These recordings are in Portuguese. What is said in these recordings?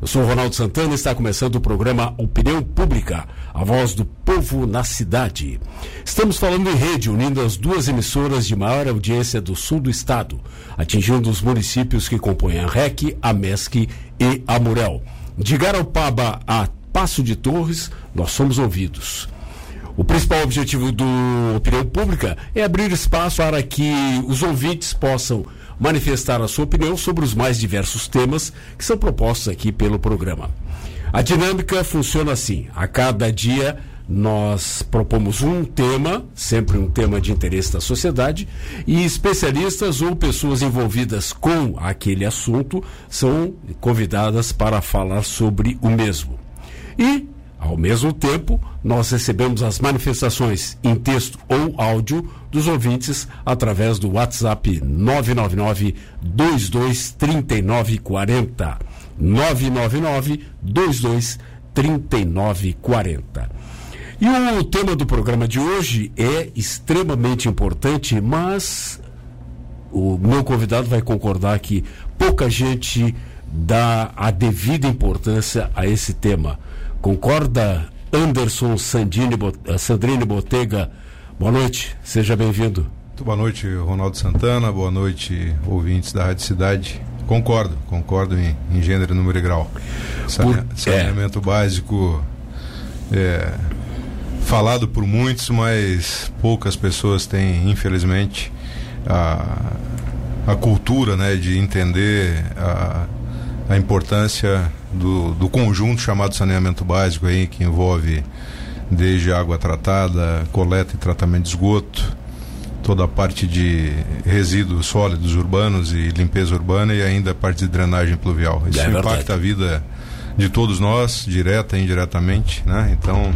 Eu sou Ronaldo Santana e está começando o programa Opinião Pública, a voz do povo na cidade. Estamos falando em rede, unindo as duas emissoras de maior audiência do sul do estado, atingindo os municípios que compõem a REC, a MESC e a Murel. De Garopaba a Passo de Torres, nós somos ouvidos. O principal objetivo do Opinião Pública é abrir espaço para que os ouvintes possam manifestar a sua opinião sobre os mais diversos temas que são propostos aqui pelo programa. A dinâmica funciona assim: a cada dia nós propomos um tema, sempre um tema de interesse da sociedade, e especialistas ou pessoas envolvidas com aquele assunto são convidadas para falar sobre o mesmo. E ao mesmo tempo, nós recebemos as manifestações em texto ou áudio dos ouvintes através do WhatsApp 999 223940. 999 223940. E o tema do programa de hoje é extremamente importante, mas o meu convidado vai concordar que pouca gente dá a devida importância a esse tema Concorda, Anderson Sandini, eh, Sandrini Botega? Boa noite, seja bem-vindo. Muito boa noite, Ronaldo Santana. Boa noite, ouvintes da Rádio Cidade. Concordo, concordo em, em gênero, número e grau. Por, saneamento é. básico é, falado por muitos, mas poucas pessoas têm, infelizmente, a, a cultura né, de entender a, a importância do, do conjunto chamado saneamento básico aí, que envolve desde água tratada, coleta e tratamento de esgoto, toda a parte de resíduos sólidos urbanos e limpeza urbana e ainda a parte de drenagem pluvial. Isso é impacta a vida de todos nós, direta e indiretamente, né? Então,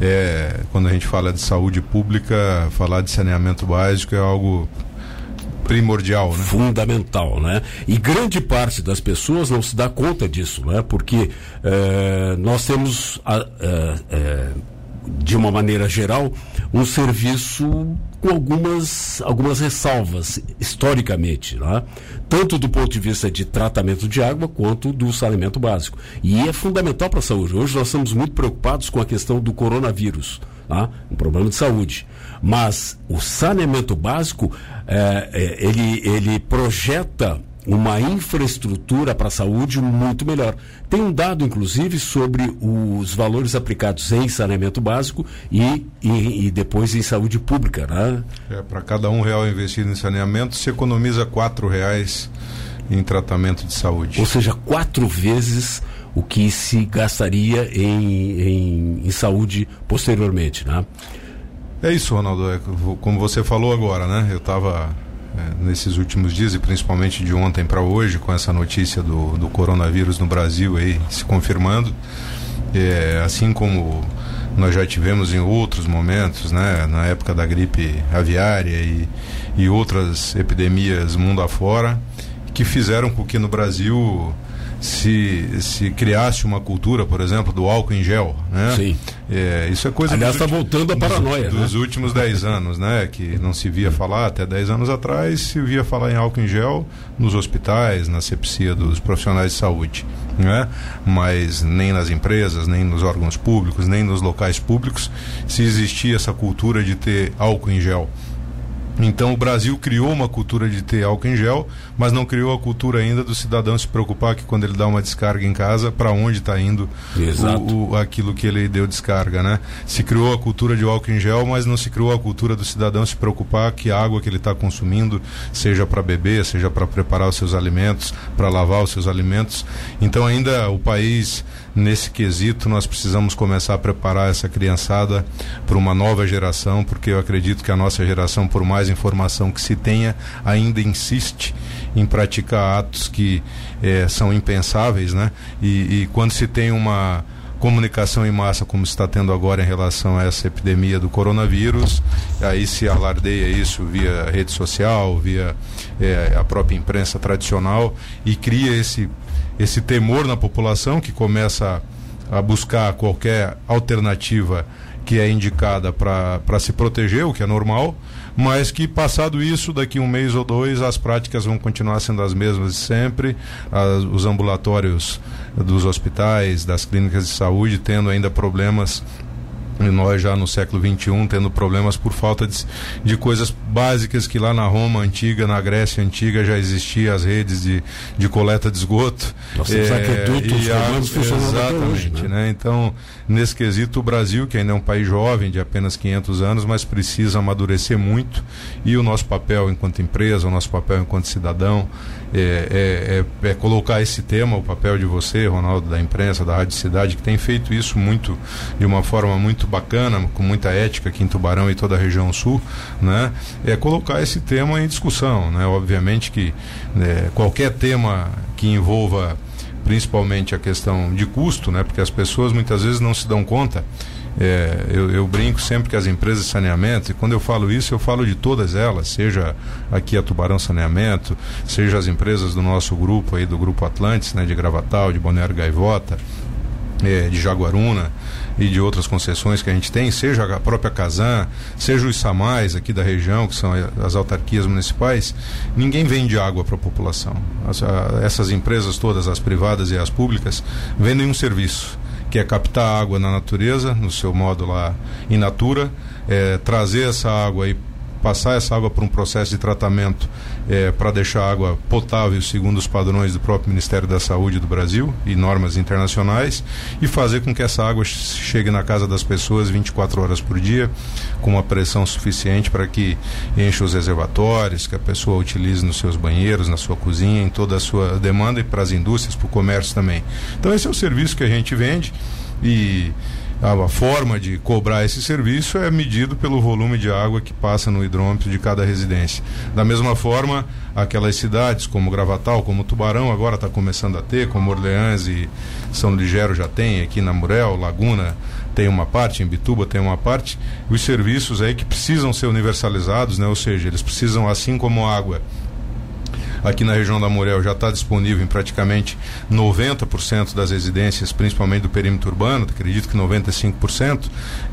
é, quando a gente fala de saúde pública, falar de saneamento básico é algo primordial, né? Fundamental, né? E grande parte das pessoas não se dá conta disso, né? Porque é, nós temos, é, é, de uma maneira geral, um serviço com algumas, algumas ressalvas, historicamente, né? tanto do ponto de vista de tratamento de água quanto do saneamento básico. E é fundamental para a saúde. Hoje nós estamos muito preocupados com a questão do coronavírus, tá? um problema de saúde. Mas o saneamento básico, é, é, ele, ele projeta uma infraestrutura para a saúde muito melhor. Tem um dado, inclusive, sobre os valores aplicados em saneamento básico e, e, e depois em saúde pública. Né? É, para cada um real investido em saneamento, se economiza quatro reais em tratamento de saúde. Ou seja, quatro vezes o que se gastaria em, em, em saúde posteriormente. Né? É isso, Ronaldo. É, como você falou agora, né? Eu estava é, nesses últimos dias e principalmente de ontem para hoje com essa notícia do, do coronavírus no Brasil aí se confirmando. É, assim como nós já tivemos em outros momentos, né? Na época da gripe aviária e, e outras epidemias mundo afora, que fizeram com que no Brasil se, se criasse uma cultura, por exemplo, do álcool em gel, né? Sim. É, isso é coisa Aliás, está voltando a paranoia. Dos, né? dos últimos 10 anos, né? Que não se via falar até 10 anos atrás, se via falar em álcool em gel nos hospitais, na sepsia dos profissionais de saúde. Né? Mas nem nas empresas, nem nos órgãos públicos, nem nos locais públicos se existia essa cultura de ter álcool em gel. Então o Brasil criou uma cultura de ter álcool em gel, mas não criou a cultura ainda do cidadão se preocupar que quando ele dá uma descarga em casa, para onde está indo o, o, aquilo que ele deu descarga, né? Se criou a cultura de álcool em gel, mas não se criou a cultura do cidadão se preocupar que a água que ele está consumindo seja para beber, seja para preparar os seus alimentos, para lavar os seus alimentos. Então ainda o país nesse quesito nós precisamos começar a preparar essa criançada para uma nova geração, porque eu acredito que a nossa geração, por mais informação que se tenha, ainda insiste em praticar atos que eh, são impensáveis, né? E, e quando se tem uma comunicação em massa como está tendo agora em relação a essa epidemia do coronavírus, aí se alardeia isso via rede social, via eh, a própria imprensa tradicional e cria esse esse temor na população que começa a buscar qualquer alternativa que é indicada para se proteger, o que é normal, mas que passado isso, daqui um mês ou dois, as práticas vão continuar sendo as mesmas de sempre, as, os ambulatórios dos hospitais, das clínicas de saúde, tendo ainda problemas e nós já no século XXI tendo problemas por falta de, de coisas básicas que lá na Roma antiga, na Grécia antiga já existiam as redes de, de coleta de esgoto. Nós temos é, aquedutos Exatamente, hoje, né? né? Então, nesse quesito, o Brasil, que ainda é um país jovem, de apenas 500 anos, mas precisa amadurecer muito e o nosso papel enquanto empresa, o nosso papel enquanto cidadão é, é, é, é colocar esse tema, o papel de você, Ronaldo, da imprensa, da Rádio Cidade, que tem feito isso muito, de uma forma muito bacana, com muita ética aqui em Tubarão e toda a região sul, né? É colocar esse tema em discussão, né? Obviamente que né, qualquer tema que envolva principalmente a questão de custo, né? Porque as pessoas muitas vezes não se dão conta. É, eu, eu, brinco sempre que as empresas de saneamento, e quando eu falo isso, eu falo de todas elas, seja aqui a Tubarão Saneamento, seja as empresas do nosso grupo aí, do Grupo Atlantis, né, de Gravatal, de Balneário Gaivota, é, de Jaguaruna, e de outras concessões que a gente tem, seja a própria Casan, seja os SAMAIs aqui da região, que são as autarquias municipais, ninguém vende água para a população. Essas empresas todas, as privadas e as públicas, vendem um serviço, que é captar água na natureza, no seu modo lá in natura, é, trazer essa água e passar essa água por um processo de tratamento é, para deixar a água potável segundo os padrões do próprio Ministério da Saúde do Brasil e normas internacionais e fazer com que essa água chegue na casa das pessoas 24 horas por dia com uma pressão suficiente para que encha os reservatórios, que a pessoa utilize nos seus banheiros, na sua cozinha, em toda a sua demanda e para as indústrias, para o comércio também. Então esse é o serviço que a gente vende e a forma de cobrar esse serviço é medido pelo volume de água que passa no hidrômetro de cada residência. Da mesma forma, aquelas cidades como Gravatal, como Tubarão, agora está começando a ter, como Orleans e São Ligero já tem, aqui na Murel, Laguna tem uma parte, em Bituba tem uma parte, os serviços aí que precisam ser universalizados, né? ou seja, eles precisam, assim como água aqui na região da Morel já está disponível em praticamente 90% das residências, principalmente do perímetro urbano, acredito que 95%,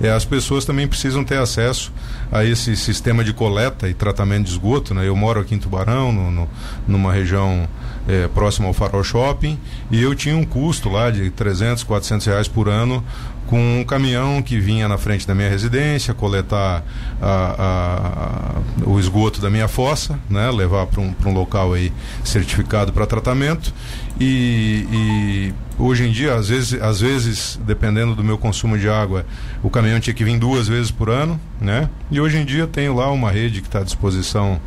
é, as pessoas também precisam ter acesso a esse sistema de coleta e tratamento de esgoto. Né? Eu moro aqui em Tubarão, no, no, numa região é, próxima ao Farol Shopping, e eu tinha um custo lá de 300, 400 reais por ano com um caminhão que vinha na frente da minha residência coletar a, a, o esgoto da minha fossa, né, levar para um, um local aí certificado para tratamento e, e, hoje em dia às vezes, às vezes dependendo do meu consumo de água o caminhão tinha que vir duas vezes por ano, né? E hoje em dia tenho lá uma rede que está à disposição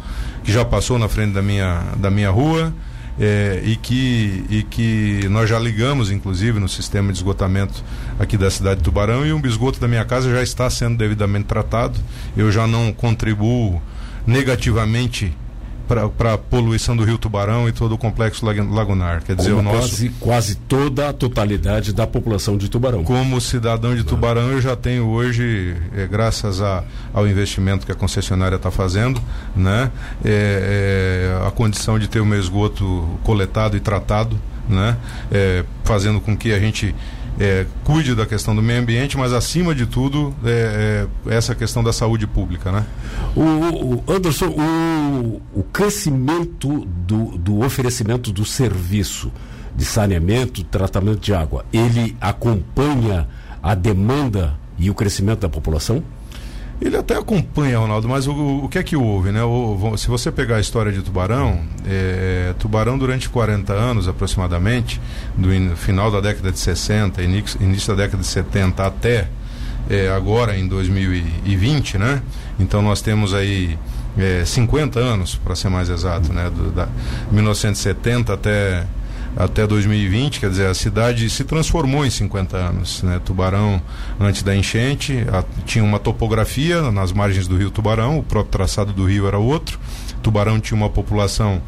que já passou na frente da minha da minha rua é, e, que, e que nós já ligamos, inclusive, no sistema de esgotamento aqui da cidade de Tubarão e o esgoto da minha casa já está sendo devidamente tratado. Eu já não contribuo negativamente para a poluição do Rio Tubarão e todo o complexo lagunar. Quer dizer, Como o nosso. Quase, quase toda a totalidade da população de Tubarão. Como cidadão de Tubarão, eu já tenho hoje, é, graças a, ao investimento que a concessionária está fazendo, né, é, é, a condição de ter o meu esgoto coletado e tratado, né, é, fazendo com que a gente é, cuide da questão do meio ambiente, mas acima de tudo é, é essa questão da saúde pública, né? O, o Anderson, o, o crescimento do, do oferecimento do serviço de saneamento, tratamento de água, ele acompanha a demanda e o crescimento da população? Ele até acompanha, Ronaldo, mas o, o que é que houve, né? O, se você pegar a história de Tubarão, é, Tubarão durante 40 anos aproximadamente, do in, final da década de 60, início, início da década de 70 até é, agora em 2020, né? Então nós temos aí é, 50 anos, para ser mais exato, né? Do, da 1970 até até 2020, quer dizer, a cidade se transformou em 50 anos. Né? Tubarão, antes da enchente, a, tinha uma topografia nas margens do rio Tubarão, o próprio traçado do rio era outro. Tubarão tinha uma população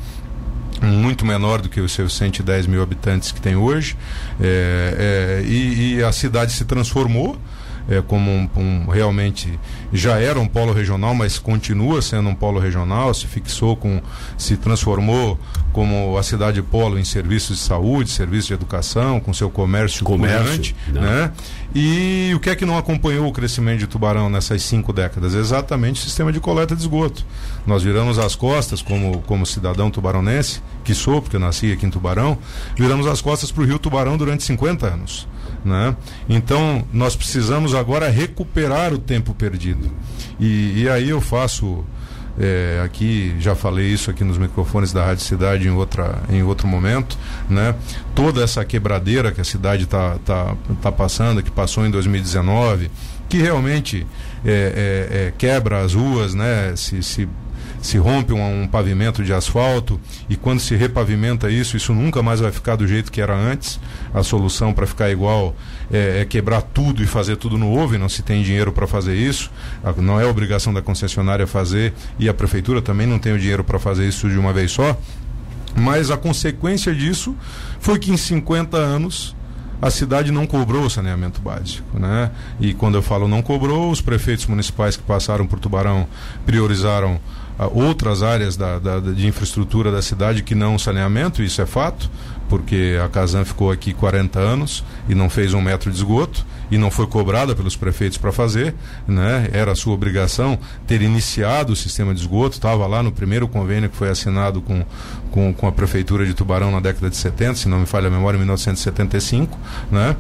muito menor do que os seus 110 mil habitantes que tem hoje, é, é, e, e a cidade se transformou é, como um, um, realmente já era um polo regional, mas continua sendo um polo regional, se fixou com, se transformou como a cidade polo em serviços de saúde, serviços de educação, com seu comércio, comércio né? E o que é que não acompanhou o crescimento de Tubarão nessas cinco décadas? Exatamente o sistema de coleta de esgoto. Nós viramos as costas como, como cidadão tubaronense, que sou, porque eu nasci aqui em Tubarão, viramos as costas para o Rio Tubarão durante 50 anos. Né? Então, nós precisamos agora recuperar o tempo perdido. E, e aí eu faço. É, aqui já falei isso aqui nos microfones da Rádio Cidade em, outra, em outro momento, né? Toda essa quebradeira que a cidade está tá, tá passando, que passou em 2019, que realmente é, é, é, quebra as ruas, né? Se, se se rompe um, um, pavimento de asfalto e quando se repavimenta isso, isso nunca mais vai ficar do jeito que era antes. A solução para ficar igual é, é, quebrar tudo e fazer tudo novo e não se tem dinheiro para fazer isso. Não é obrigação da concessionária fazer e a prefeitura também não tem o dinheiro para fazer isso de uma vez só. Mas a consequência disso foi que em 50 anos a cidade não cobrou o saneamento básico, né? E quando eu falo não cobrou, os prefeitos municipais que passaram por Tubarão priorizaram outras áreas da, da, de infraestrutura da cidade que não saneamento, isso é fato, porque a Casan ficou aqui 40 anos e não fez um metro de esgoto e não foi cobrada pelos prefeitos para fazer, né? Era sua obrigação ter iniciado o sistema de esgoto, estava lá no primeiro convênio que foi assinado com, com, com, a prefeitura de Tubarão na década de 70, se não me falha a memória, em 1975, né?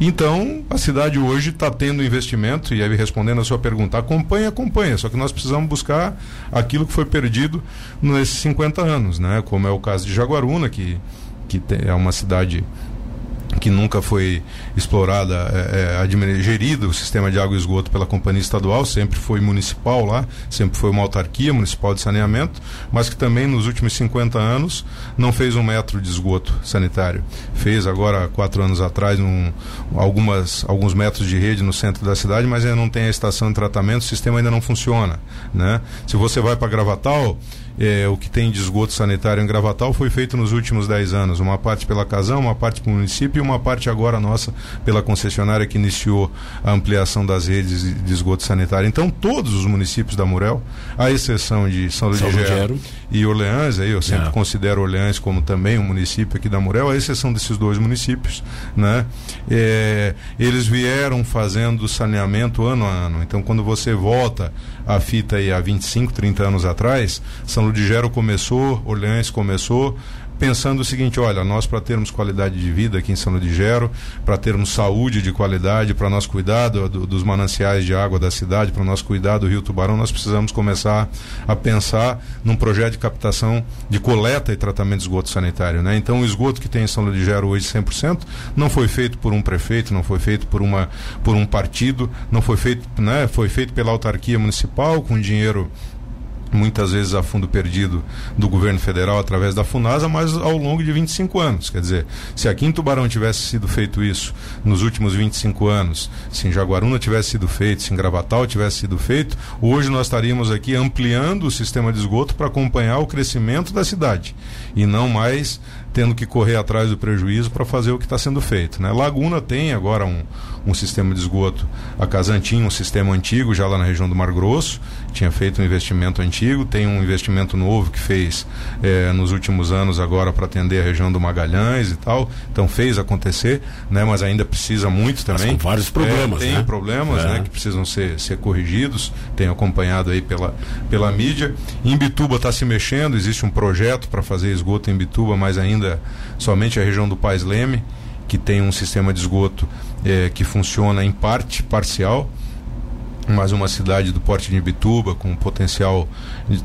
Então, a cidade hoje está tendo investimento e aí respondendo a sua pergunta, acompanha, acompanha, só que nós precisamos buscar aquilo que foi perdido nesses 50 anos, né? Como é o caso de Jaguaruna, que que é uma cidade que nunca foi explorada, é, é, gerido o sistema de água e esgoto pela companhia estadual, sempre foi municipal lá, sempre foi uma autarquia municipal de saneamento, mas que também nos últimos 50 anos não fez um metro de esgoto sanitário. Fez agora, quatro anos atrás, um, algumas, alguns metros de rede no centro da cidade, mas ainda não tem a estação de tratamento, o sistema ainda não funciona. Né? Se você vai para Gravatal, é, o que tem de esgoto sanitário em Gravatal foi feito nos últimos 10 anos. Uma parte pela Casão, uma parte para o município e uma parte agora nossa pela concessionária que iniciou a ampliação das redes de esgoto sanitário. Então, todos os municípios da Murel, à exceção de São Luís de Gero e Orleans, aí eu sempre é. considero Orleans como também um município aqui da Murel, à exceção desses dois municípios, né? É, eles vieram fazendo saneamento ano a ano. Então, quando você volta a fita aí há 25, 30 anos atrás, São Ludigero começou, Orleans começou, pensando o seguinte: olha, nós para termos qualidade de vida aqui em São Ludigero, para termos saúde de qualidade, para nós cuidar do, dos mananciais de água da cidade, para nós cuidar do Rio Tubarão, nós precisamos começar a pensar num projeto de captação de coleta e tratamento de esgoto sanitário. Né? Então, o esgoto que tem em São Ludigero hoje 100% não foi feito por um prefeito, não foi feito por, uma, por um partido, não foi feito, né? foi feito pela autarquia municipal com dinheiro muitas vezes a fundo perdido do governo federal através da Funasa, mas ao longo de 25 anos. Quer dizer, se aqui em Tubarão tivesse sido feito isso nos últimos 25 anos, se em Jaguaruna tivesse sido feito, se em Gravatal tivesse sido feito, hoje nós estaríamos aqui ampliando o sistema de esgoto para acompanhar o crescimento da cidade e não mais tendo que correr atrás do prejuízo para fazer o que está sendo feito. Né? Laguna tem agora um, um sistema de esgoto. A Casan tinha um sistema antigo já lá na região do Mar Grosso, tinha feito um investimento antigo, tem um investimento novo que fez eh, nos últimos anos agora para atender a região do Magalhães e tal. Então fez acontecer, né? mas ainda precisa muito também. Mas vários problemas. É, tem né? problemas né? é. que precisam ser, ser corrigidos, tenho acompanhado aí pela, pela mídia. Em Bituba está se mexendo, existe um projeto para fazer esgoto em Bituba, mas ainda ainda somente a região do Pais Leme, que tem um sistema de esgoto é, que funciona em parte parcial, mas uma cidade do porte de Ibituba, com potencial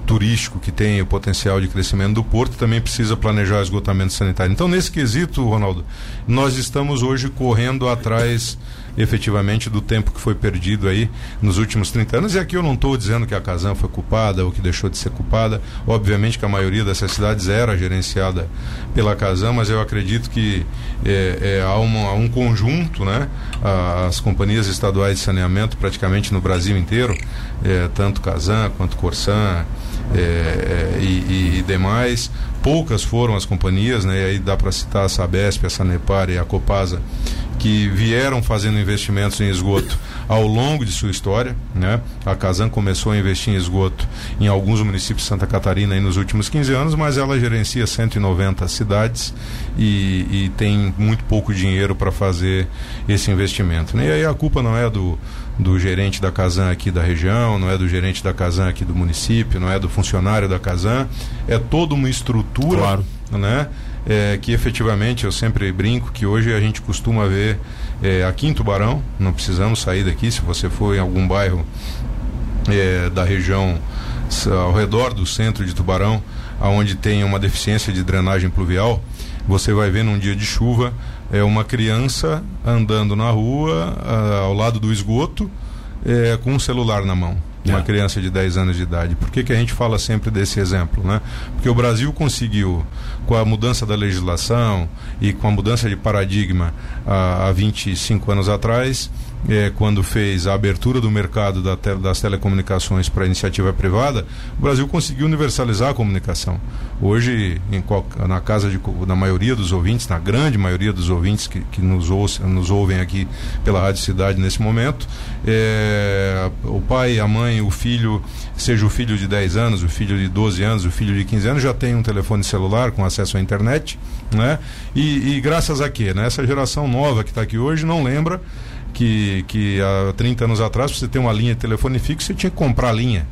turístico que tem, o potencial de crescimento do porto, também precisa planejar esgotamento sanitário. Então, nesse quesito, Ronaldo, nós estamos hoje correndo atrás efetivamente do tempo que foi perdido aí nos últimos 30 anos. E aqui eu não estou dizendo que a Casan foi culpada ou que deixou de ser culpada. Obviamente que a maioria dessas cidades era gerenciada pela Casan, mas eu acredito que é, é, há, uma, há, um conjunto, né? As companhias estaduais de saneamento praticamente no Brasil inteiro, é, tanto Casan quanto Corsan é, é, e, e, demais. Poucas foram as companhias, né? E aí dá para citar a Sabesp, a Sanepar e a Copasa que vieram fazendo investimentos em esgoto ao longo de sua história. Né? A Casan começou a investir em esgoto em alguns municípios de Santa Catarina nos últimos 15 anos, mas ela gerencia 190 cidades e, e tem muito pouco dinheiro para fazer esse investimento. Né? E aí a culpa não é do, do gerente da Casan aqui da região, não é do gerente da Casan aqui do município, não é do funcionário da Casan, é toda uma estrutura, claro. né? É, que efetivamente eu sempre brinco que hoje a gente costuma ver é, aqui em Tubarão, não precisamos sair daqui, se você for em algum bairro é, da região ao redor do centro de Tubarão, aonde tem uma deficiência de drenagem pluvial, você vai ver num dia de chuva é uma criança andando na rua a, ao lado do esgoto é, com um celular na mão uma é. criança de 10 anos de idade. Por que, que a gente fala sempre desse exemplo? Né? Porque o Brasil conseguiu, com a mudança da legislação e com a mudança de paradigma há, há 25 anos atrás, é, quando fez a abertura do mercado da te, das telecomunicações para iniciativa privada, o Brasil conseguiu universalizar a comunicação. Hoje, na casa de, maioria dos ouvintes, na grande maioria dos ouvintes que, que nos, nos ouvem aqui pela Rádio Cidade nesse momento, é, o pai, a mãe, o filho, seja o filho de 10 anos, o filho de 12 anos, o filho de 15 anos, já tem um telefone celular com acesso à internet, né? E, e graças a quê? Né? Essa geração nova que está aqui hoje não lembra que, que há 30 anos atrás, para você ter uma linha de telefone fixo, você tinha que comprar a linha.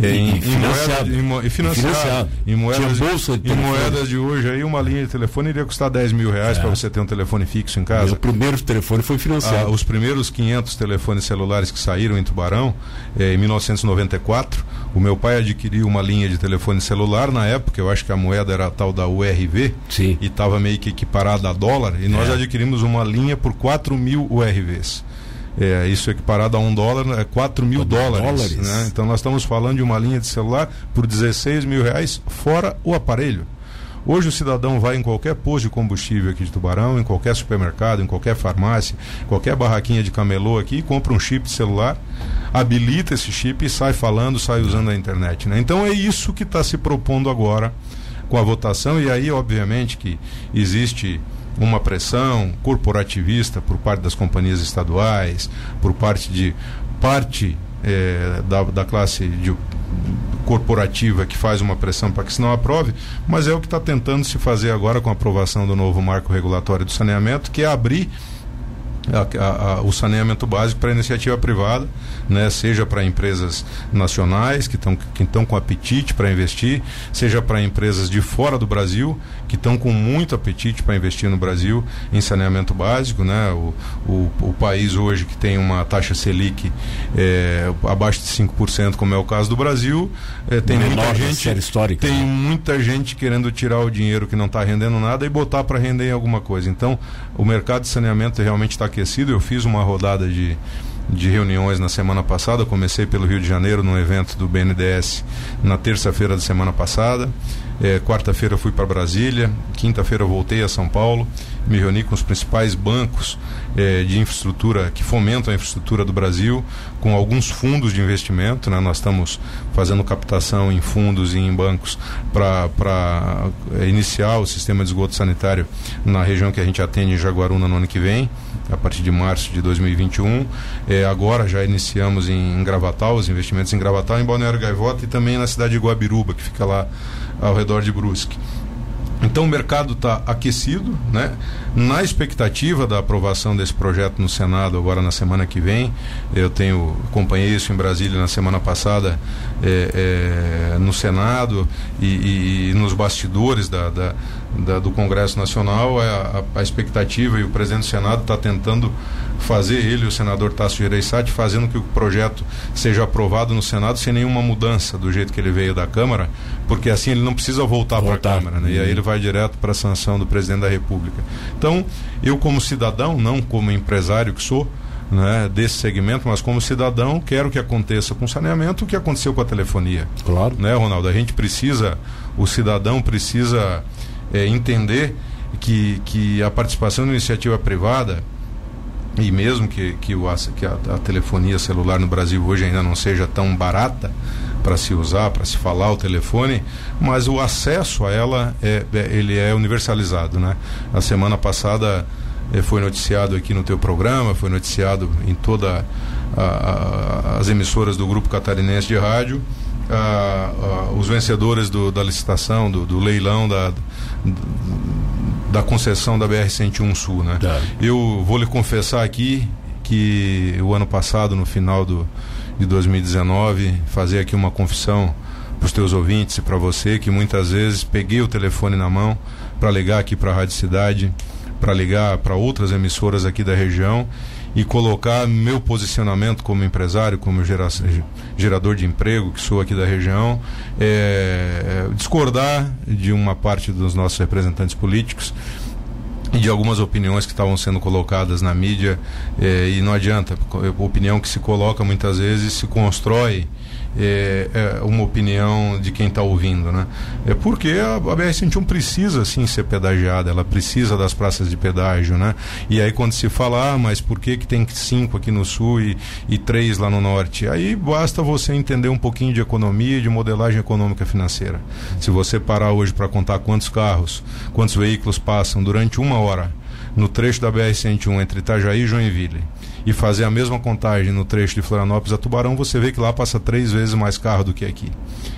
É, em, em, financiado. Moeda, em, financiado. financiado. Em moedas, bolsa de, em moedas de hoje aí, uma linha de telefone iria custar 10 mil reais é. para você ter um telefone fixo em casa. o primeiro telefone foi financiado. Ah, os primeiros 500 telefones celulares que saíram em Tubarão, é, em 1994, o meu pai adquiriu uma linha de telefone celular na época, eu acho que a moeda era a tal da URV, Sim. e estava meio que equiparada a dólar, e nós é. adquirimos uma linha por 4 mil URVs. É, isso equiparado a um dólar é 4 mil dólares. dólares. Né? Então nós estamos falando de uma linha de celular por 16 mil reais, fora o aparelho. Hoje o cidadão vai em qualquer posto de combustível aqui de Tubarão, em qualquer supermercado, em qualquer farmácia, qualquer barraquinha de camelô aqui, compra um chip de celular, habilita esse chip e sai falando, sai usando a internet. Né? Então é isso que está se propondo agora com a votação, e aí, obviamente, que existe uma pressão corporativista por parte das companhias estaduais, por parte de parte é, da, da classe de, corporativa que faz uma pressão para que isso não aprove, mas é o que está tentando se fazer agora com a aprovação do novo marco regulatório do saneamento, que é abrir a, a, a, o saneamento básico para iniciativa privada, né? seja para empresas nacionais que estão que com apetite para investir, seja para empresas de fora do Brasil que estão com muito apetite para investir no Brasil em saneamento básico, né? O, o, o país hoje que tem uma taxa Selic é, abaixo de 5%, como é o caso do Brasil, é, tem muita gente histórica, tem né? muita gente querendo tirar o dinheiro que não está rendendo nada e botar para render em alguma coisa. Então, o mercado de saneamento realmente está aquecido. Eu fiz uma rodada de de reuniões na semana passada. Comecei pelo Rio de Janeiro no evento do BNDES na terça-feira da semana passada. É, Quarta-feira fui para Brasília, quinta-feira voltei a São Paulo, me reuni com os principais bancos é, de infraestrutura que fomentam a infraestrutura do Brasil, com alguns fundos de investimento. Né? Nós estamos fazendo captação em fundos e em bancos para é, iniciar o sistema de esgoto sanitário na região que a gente atende em Jaguaruna no ano que vem a partir de março de 2021. É, agora já iniciamos em, em Gravatal, os investimentos em Gravatal, em Balneário Gaivota e também na cidade de Guabiruba, que fica lá ao redor de Brusque. Então o mercado está aquecido, né? Na expectativa da aprovação desse projeto no Senado agora na semana que vem, eu tenho acompanhei isso em Brasília na semana passada é, é, no Senado e, e, e, nos bastidores da, da, da, do Congresso Nacional, é a, a, expectativa e o presidente do Senado está tentando fazer ele, o senador Tasso Gereissati, fazendo que o projeto seja aprovado no Senado sem nenhuma mudança do jeito que ele veio da Câmara, porque assim ele não precisa voltar, para a Câmara, né? E aí ele vai direto para a sanção do presidente da República. Então, eu como cidadão, não como empresário que sou, né, desse segmento, mas como cidadão, quero que aconteça com o saneamento o que aconteceu com a telefonia. Claro. Né, Ronaldo? A gente precisa, o cidadão precisa é, entender que, que a participação da iniciativa privada e mesmo que, que, o, que a, a, telefonia celular no Brasil hoje ainda não seja tão barata para se usar, para se falar o telefone, mas o acesso a ela é, é, ele é universalizado, né? A semana passada eh, foi noticiado aqui no teu programa, foi noticiado em toda as emissoras do grupo catarinense de rádio. os vencedores do, da licitação, do, do leilão da, da concessão da BR-101 Sul, né? Tá. Eu vou lhe confessar aqui que o ano passado, no final do, de 2019, fazer aqui uma confissão para os teus ouvintes e para você, que muitas vezes peguei o telefone na mão para ligar aqui para a Rádio Cidade, para ligar para outras emissoras aqui da região e colocar meu posicionamento como empresário, como gera, gerador de emprego, que sou aqui da região, é, discordar de uma parte dos nossos representantes políticos e de algumas opiniões que estavam sendo colocadas na mídia é, e não adianta, opinião que se coloca muitas vezes se constrói é, é uma opinião de quem está ouvindo, né? É porque a, a BR-101 precisa sim ser pedagiada, ela precisa das praças de pedágio, né? E aí quando se fala, ah, mas por que que tem cinco aqui no sul e, e três lá no norte? Aí basta você entender um pouquinho de economia e de modelagem econômica financeira. Se você parar hoje para contar quantos carros, quantos veículos passam durante uma hora no trecho da BR-101 entre Itajaí e Joinville e fazer a mesma contagem no trecho de Florianópolis a Tubarão, você vê que lá passa três vezes mais carro do que aqui.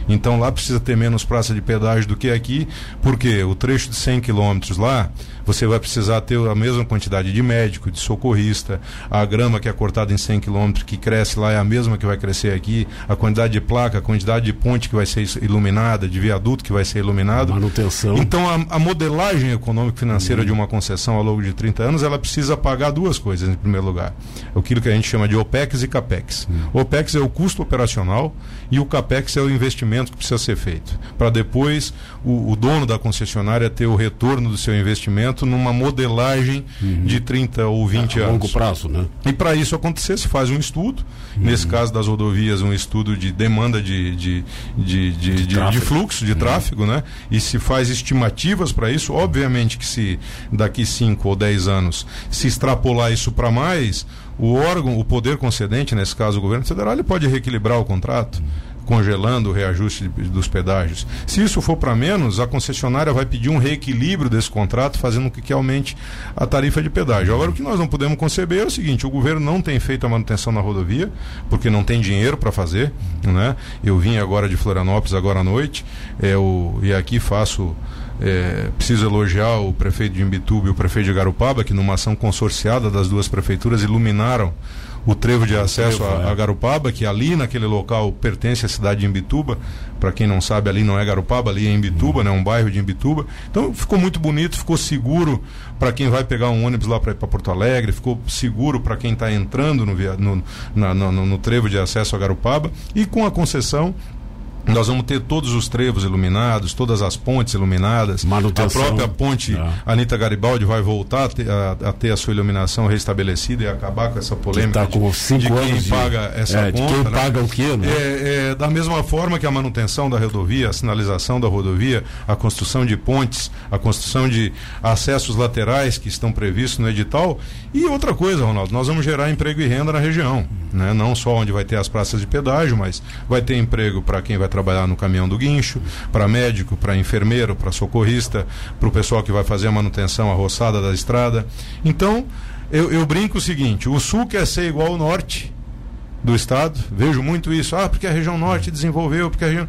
Então lá precisa ter menos praça de pedágio do que aqui, porque o trecho de 100 quilômetros lá, você vai precisar ter a mesma quantidade de médico, de socorrista, a grama que é cortada em 100 quilômetros, que cresce lá, é a mesma que vai crescer aqui, a quantidade de placa, a quantidade de ponte que vai ser iluminada, de viaduto que vai ser iluminado. Manutenção. Então a, a modelagem econômico-financeira uhum. de uma concessão ao longo de 30 anos, ela precisa pagar duas coisas, em primeiro lugar. Aquilo que a gente chama de OPEX e CAPEX. Uhum. OPEX é o custo operacional e o CAPEX é o investimento que precisa ser feito. Para depois o, o dono da concessionária ter o retorno do seu investimento numa modelagem uhum. de 30 ou 20 é, anos. longo prazo, né? E para isso acontecer, se faz um estudo. Uhum. Nesse caso das rodovias, um estudo de demanda de, de, de, de, de, de fluxo, de uhum. tráfego, né? E se faz estimativas para isso. Obviamente que se daqui 5 ou 10 anos se extrapolar isso para mais, o órgão, o poder concedente, nesse caso o governo federal, ele pode reequilibrar o contrato congelando o reajuste dos pedágios. Se isso for para menos, a concessionária vai pedir um reequilíbrio desse contrato, fazendo com que aumente a tarifa de pedágio. Agora, o que nós não podemos conceber é o seguinte: o governo não tem feito a manutenção na rodovia, porque não tem dinheiro para fazer. Né? Eu vim agora de Florianópolis agora à noite, é, e aqui faço. É, preciso elogiar o prefeito de Imbituba e o prefeito de Garupaba, que numa ação consorciada das duas prefeituras iluminaram o trevo de acesso a, é. a, Garupaba, que ali naquele local pertence à cidade de Imbituba. Para quem não sabe, ali não é Garupaba, ali é Imbituba, uhum. né, um bairro de Imbituba. Então ficou muito bonito, ficou seguro para quem vai pegar um ônibus lá para ir para Porto Alegre, ficou seguro para quem está entrando no, no, na, no, no trevo de acesso a Garupaba. E com a concessão nós vamos ter todos os trevos iluminados, todas as pontes iluminadas. Manutenção. A própria ponte ah. Anitta Garibaldi vai voltar a ter a, a ter a, sua iluminação restabelecida e acabar com essa polêmica tá com de, de, quem de, paga essa é, conta. De quem né? paga o quê, né? É, é, da mesma forma que a manutenção da rodovia, a sinalização da rodovia, a construção de pontes, a construção de acessos laterais que estão previstos no edital. E outra coisa, Ronaldo, nós vamos gerar emprego e renda na região. Né? Não só onde vai ter as praças de pedágio, mas vai ter emprego para quem vai trabalhar no caminhão do guincho, para médico, para enfermeiro, para socorrista, para o pessoal que vai fazer a manutenção, a roçada da estrada. Então, eu, eu brinco o seguinte: o sul quer ser igual ao norte do estado, vejo muito isso, ah, porque a região norte desenvolveu, porque a região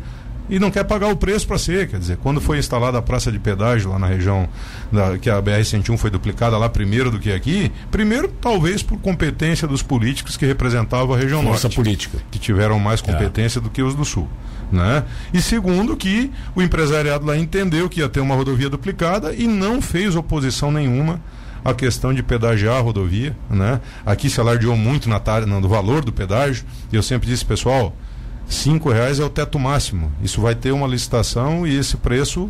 e não quer pagar o preço para ser. Quer dizer, quando foi instalada a praça de pedágio lá na região da, que a BR-101 foi duplicada lá primeiro do que aqui, primeiro talvez por competência dos políticos que representavam a região Força norte. política. Que tiveram mais é. competência é. do que os do sul. Né? E segundo que o empresariado lá entendeu que ia ter uma rodovia duplicada e não fez oposição nenhuma à questão de pedagiar a rodovia, né? Aqui se alardeou muito na, no valor do pedágio, e eu sempre disse, pessoal, cinco reais é o teto máximo. Isso vai ter uma licitação e esse preço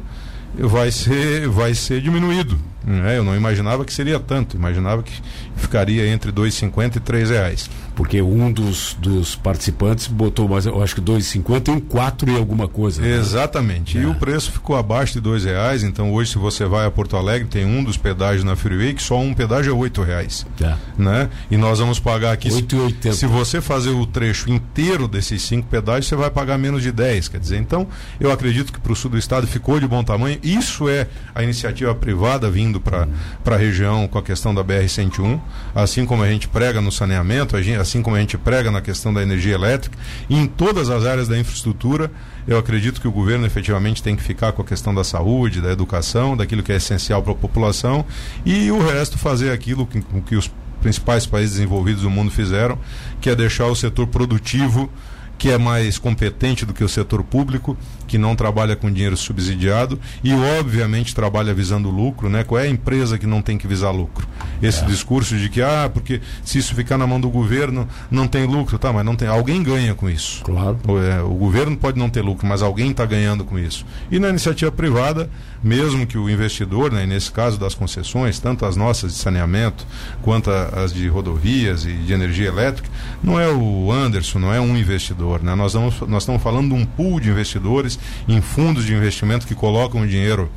vai ser, vai ser diminuído. Né? Eu não imaginava que seria tanto, imaginava que ficaria entre 2,50 e 3 reais. Porque um dos, dos participantes botou mais, eu acho que 2,50 e um 4 e alguma coisa. Né? Exatamente. É. E o preço ficou abaixo de 2 reais. Então hoje, se você vai a Porto Alegre, tem um dos pedágios na Freeway que só um pedágio é 8 reais. É. Né? E nós vamos pagar aqui. 8,80. Se você fazer o trecho inteiro desses cinco pedágios, você vai pagar menos de 10. Quer dizer, então, eu acredito que para o sul do estado ficou de bom tamanho. Isso é a iniciativa privada vindo vindo para a região com a questão da BR-101, assim como a gente prega no saneamento, assim como a gente prega na questão da energia elétrica, em todas as áreas da infraestrutura, eu acredito que o governo efetivamente tem que ficar com a questão da saúde, da educação, daquilo que é essencial para a população e o resto fazer aquilo que, que os principais países desenvolvidos do mundo fizeram, que é deixar o setor produtivo que é mais competente do que o setor público, que não trabalha com dinheiro subsidiado e, obviamente, trabalha visando lucro, né? Qual é a empresa que não tem que visar lucro? Esse é. discurso de que, ah, porque se isso ficar na mão do governo, não tem lucro, tá, mas não tem. Alguém ganha com isso. Claro. O, é, o governo pode não ter lucro, mas alguém está ganhando com isso. E na iniciativa privada, mesmo que o investidor, né, nesse caso das concessões, tanto as nossas de saneamento quanto as de rodovias e de energia elétrica, não é o Anderson, não é um investidor. Né? Nós, vamos, nós estamos falando de um pool de investidores em fundos de investimento que colocam dinheiro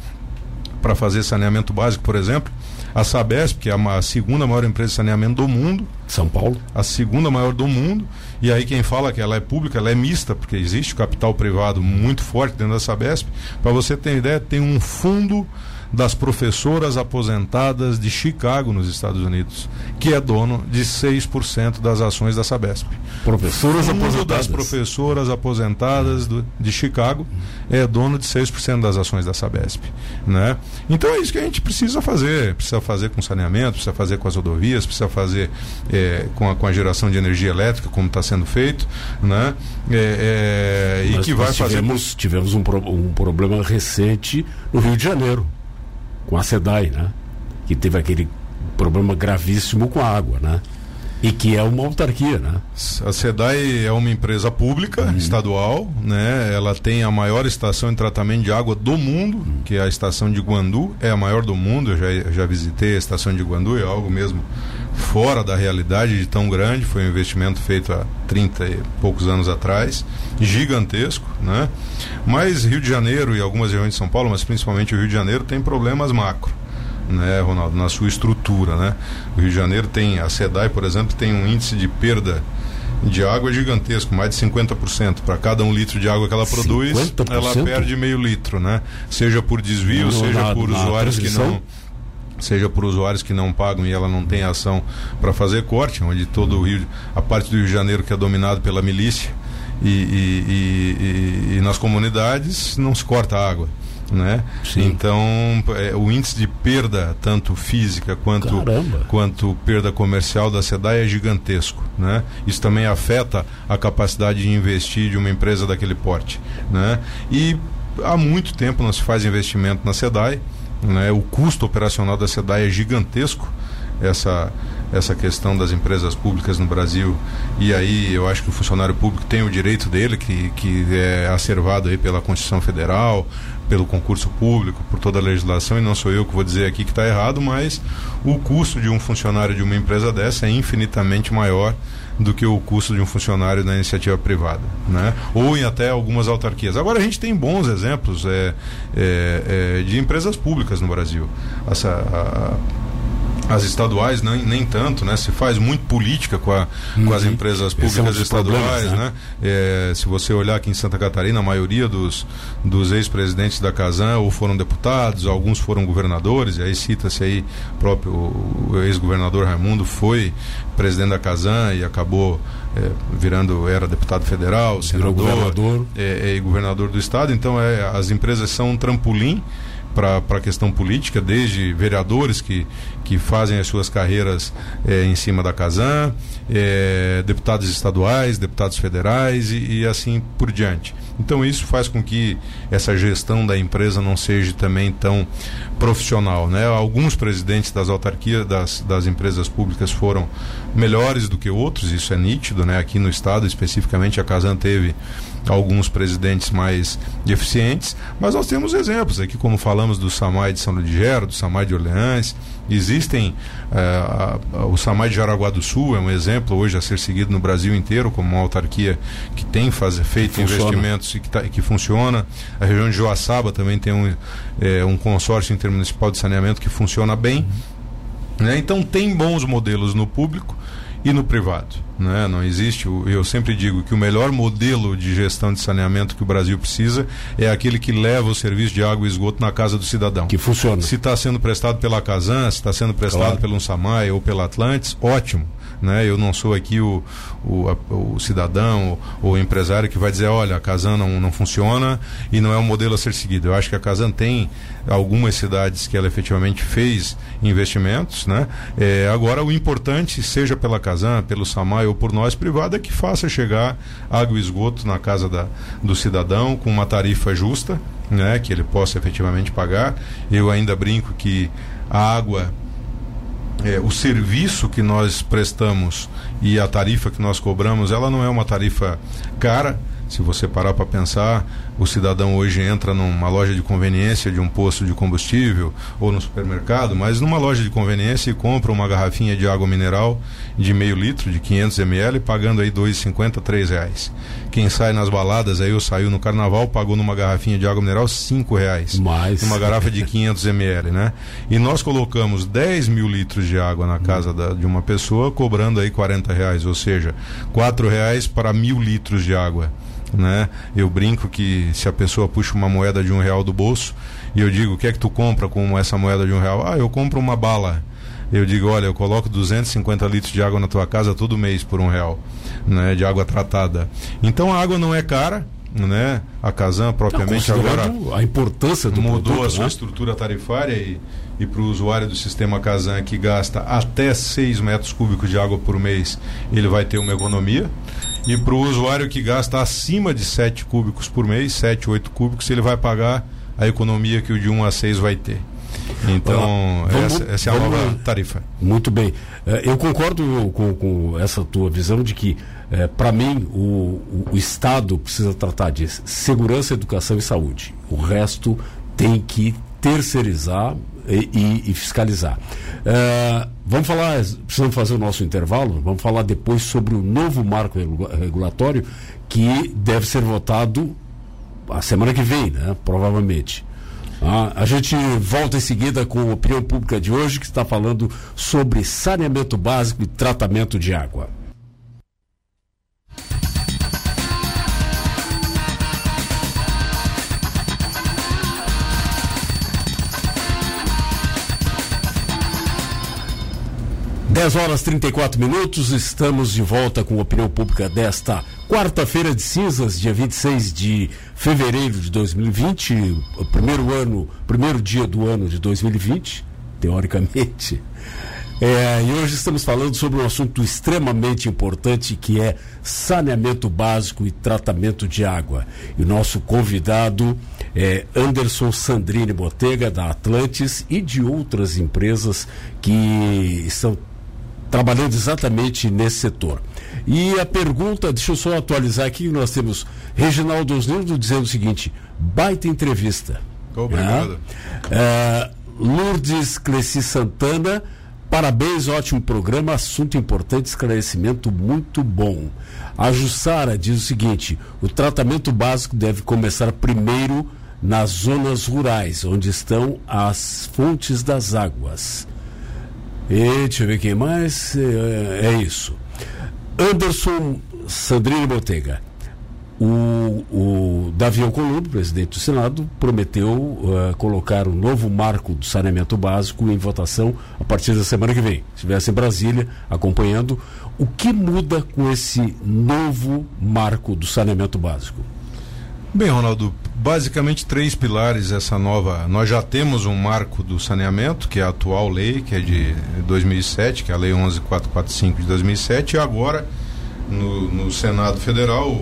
para fazer saneamento básico, por exemplo. A Sabesp, que é a segunda maior empresa de saneamento do mundo. São Paulo. A segunda maior do mundo. E aí quem fala que ela é pública, ela é mista, porque existe capital privado muito forte dentro da Sabesp. Para você ter ideia, tem um fundo das professoras aposentadas de Chicago, nos Estados Unidos, que é dono de 6% das ações da Sabesp. Professoras Fundo aposentadas. das professoras aposentadas do, de Chicago é dono de 6% das ações da Sabesp. Né? Então é isso que a gente precisa fazer. Precisa fazer com saneamento, precisa fazer com as rodovias, precisa fazer é, com, a, com a geração de energia elétrica, como está sendo feito. Né? É, é, e que vai tivemos, fazer. Tivemos um, pro, um problema recente no Rio de Janeiro com a SEDAI, né? Que teve aquele problema gravíssimo com a água, né? E que é uma autarquia, né? A SEDAI é uma empresa pública, uhum. estadual, né? Ela tem a maior estação de tratamento de água do mundo, uhum. que é a estação de Guandu, é a maior do mundo, eu já, já visitei a estação de Guandu, é algo mesmo fora da realidade de tão grande, foi um investimento feito há 30 e poucos anos atrás, gigantesco, né? Mas Rio de Janeiro e algumas regiões de São Paulo, mas principalmente o Rio de Janeiro, tem problemas macro. Né, Ronaldo, na sua estrutura, né? O Rio de Janeiro tem, a SEDAI, por exemplo, tem um índice de perda de água gigantesco, mais de 50%. Para cada um litro de água que ela produz, 50%? ela perde meio litro, né? Seja por desvio, não, seja na, por na usuários que não seja por usuários que não pagam e ela não tem ação para fazer corte, onde todo o Rio, a parte do Rio de Janeiro que é dominado pela milícia e, e, e, e nas comunidades não se corta água. Né? Então, é, o índice de perda, tanto física quanto, quanto perda comercial da SEDAI é gigantesco. Né? Isso também afeta a capacidade de investir de uma empresa daquele porte. Né? E há muito tempo não se faz investimento na SEDAI. Né? O custo operacional da SEDAI é gigantesco. Essa, essa questão das empresas públicas no Brasil e aí eu acho que o funcionário público tem o direito dele que, que é acervado aí pela Constituição Federal pelo concurso público por toda a legislação e não sou eu que vou dizer aqui que está errado mas o custo de um funcionário de uma empresa dessa é infinitamente maior do que o custo de um funcionário na iniciativa privada, né? Ou em até algumas autarquias. Agora a gente tem bons exemplos é, é, é, de empresas públicas no Brasil. Essa, a, as estaduais nem, nem tanto, né? Se faz muito política com, a, uhum. com as uhum. empresas públicas é um estaduais, né? né? É, se você olhar aqui em Santa Catarina, a maioria dos, dos ex-presidentes da Casan ou foram deputados, alguns foram governadores, e aí cita-se aí próprio o ex-governador Raimundo foi presidente da Casan e acabou é, virando, era deputado federal, senador governador. É, e governador do estado, então é, as empresas são um trampolim para a questão política, desde vereadores que, que fazem as suas carreiras é, em cima da Casan, é, deputados estaduais, deputados federais e, e, assim por diante. Então isso faz com que essa gestão da empresa não seja também tão profissional. Né? Alguns presidentes das autarquias, das, das empresas públicas foram melhores do que outros, isso é nítido. Né? Aqui no estado, especificamente, a Casan teve alguns presidentes mais eficientes, mas nós temos exemplos aqui, como falamos do Samai de São Ludgero, do Samai de Orleans, existem a, o Samai de Jaraguá do Sul é um exemplo hoje a ser seguido no Brasil inteiro como uma autarquia que tem faz, feito investimentos e que, tá, que funciona. A região de Joaçaba também tem um, eh, um consórcio intermunicipal de saneamento que funciona bem né? então tem bons modelos no público e no privado Né? Não existe, eu sempre digo que o melhor modelo de gestão de saneamento que o Brasil precisa é aquele que leva o serviço de água e esgoto na casa do cidadão. Que funciona. Se está sendo prestado pela Casan, se está sendo prestado claro. pelo Samai ou pela Atlantis, ótimo né? Eu não sou aqui o, o, a, o cidadão ou empresário que vai dizer, olha, a Casan não, não funciona e não é um modelo a ser seguido. Eu acho que a Casan tem algumas cidades que ela efetivamente fez investimentos, né? É, agora o importante, seja pela Casan, pelo Samai ou por nós privada, é que faça chegar água e esgoto na casa da, do cidadão com uma tarifa justa, né? Que ele possa efetivamente pagar. Eu ainda brinco que a água é, o serviço que nós prestamos e a tarifa que nós cobramos, ela não é uma tarifa cara. Se você parar para pensar, o cidadão hoje entra numa loja de conveniência de um posto de combustível ou no supermercado, mas numa loja de conveniência e compra uma garrafinha de água mineral de meio litro, de 500 ml, pagando aí 2,50, 3 reais. Quem sai nas baladas, aí eu saiu no carnaval, pagou numa garrafinha de água mineral 5 reais. Mais. Uma garrafa de 500 ml, né? E nós colocamos 10 mil litros de água na casa da, de uma pessoa, cobrando aí 40 reais, ou seja, 4 reais para mil litros de água né? Eu brinco que se a pessoa puxa uma moeda de um real do bolso e eu digo, o que é que tu compra com essa moeda de um real? Ah, eu compro uma bala. Eu digo, olha, eu coloco 250 litros de água na tua casa todo mês por um real, né? De água tratada. Então a água não é cara, né? A Casan propriamente agora a importância do mudou produto, a sua né? estrutura tarifária e, e para o usuário do sistema Casan que gasta até 6 metros cúbicos de água por mês, ele vai ter uma economia. E para o usuário que gasta acima de 7 cúbicos por mês, 7, 8 cúbicos, ele vai pagar a economia que o de 1 a 6 vai ter. Então, vamos, essa, essa, é a nova tarifa. Muito bem. É, eu concordo com, com essa tua visão de que, é, para mim, o, o, Estado precisa tratar de segurança, educação e saúde. O resto tem que terceirizar e, e, e fiscalizar. Uh, vamos falar, precisamos fazer o nosso intervalo, vamos falar depois sobre o novo marco regulatório que deve ser votado a semana que vem, né? provavelmente. Ah, a gente volta em seguida com a opinião pública de hoje, que está falando sobre saneamento básico e tratamento de água. 10 horas 34 minutos, estamos de volta com a opinião pública desta quarta-feira de cinzas, dia 26 de fevereiro de 2020, o primeiro ano, primeiro dia do ano de 2020, teoricamente. É, e hoje estamos falando sobre um assunto extremamente importante que é saneamento básico e tratamento de água. E o nosso convidado é Anderson Sandrini Botega, da Atlantis, e de outras empresas que estão trabalhando exatamente nesse setor. E a pergunta, deixa eu só atualizar aqui, nós temos Reginaldo Osnildo dizendo o seguinte, baita entrevista. Obrigado. É, Lourdes Cleci Santana, parabéns, ótimo programa, assunto importante, esclarecimento muito bom. A Jussara diz o seguinte, o tratamento básico deve começar primeiro nas zonas rurais, onde estão as fontes das águas. E deixa eu ver quem mais. É, é isso. Anderson Sandrine Botega. O, o Davi Alcolumbre, presidente do Senado, prometeu uh, colocar um novo marco do saneamento básico em votação a partir da semana que vem. Estivesse em Brasília acompanhando. O que muda com esse novo marco do saneamento básico? Bem, Ronaldo, basicamente três pilares essa nova. Nós já temos um marco do saneamento, que é a atual lei, que é de 2007, que é a Lei 11445 de 2007, e agora no, no Senado Federal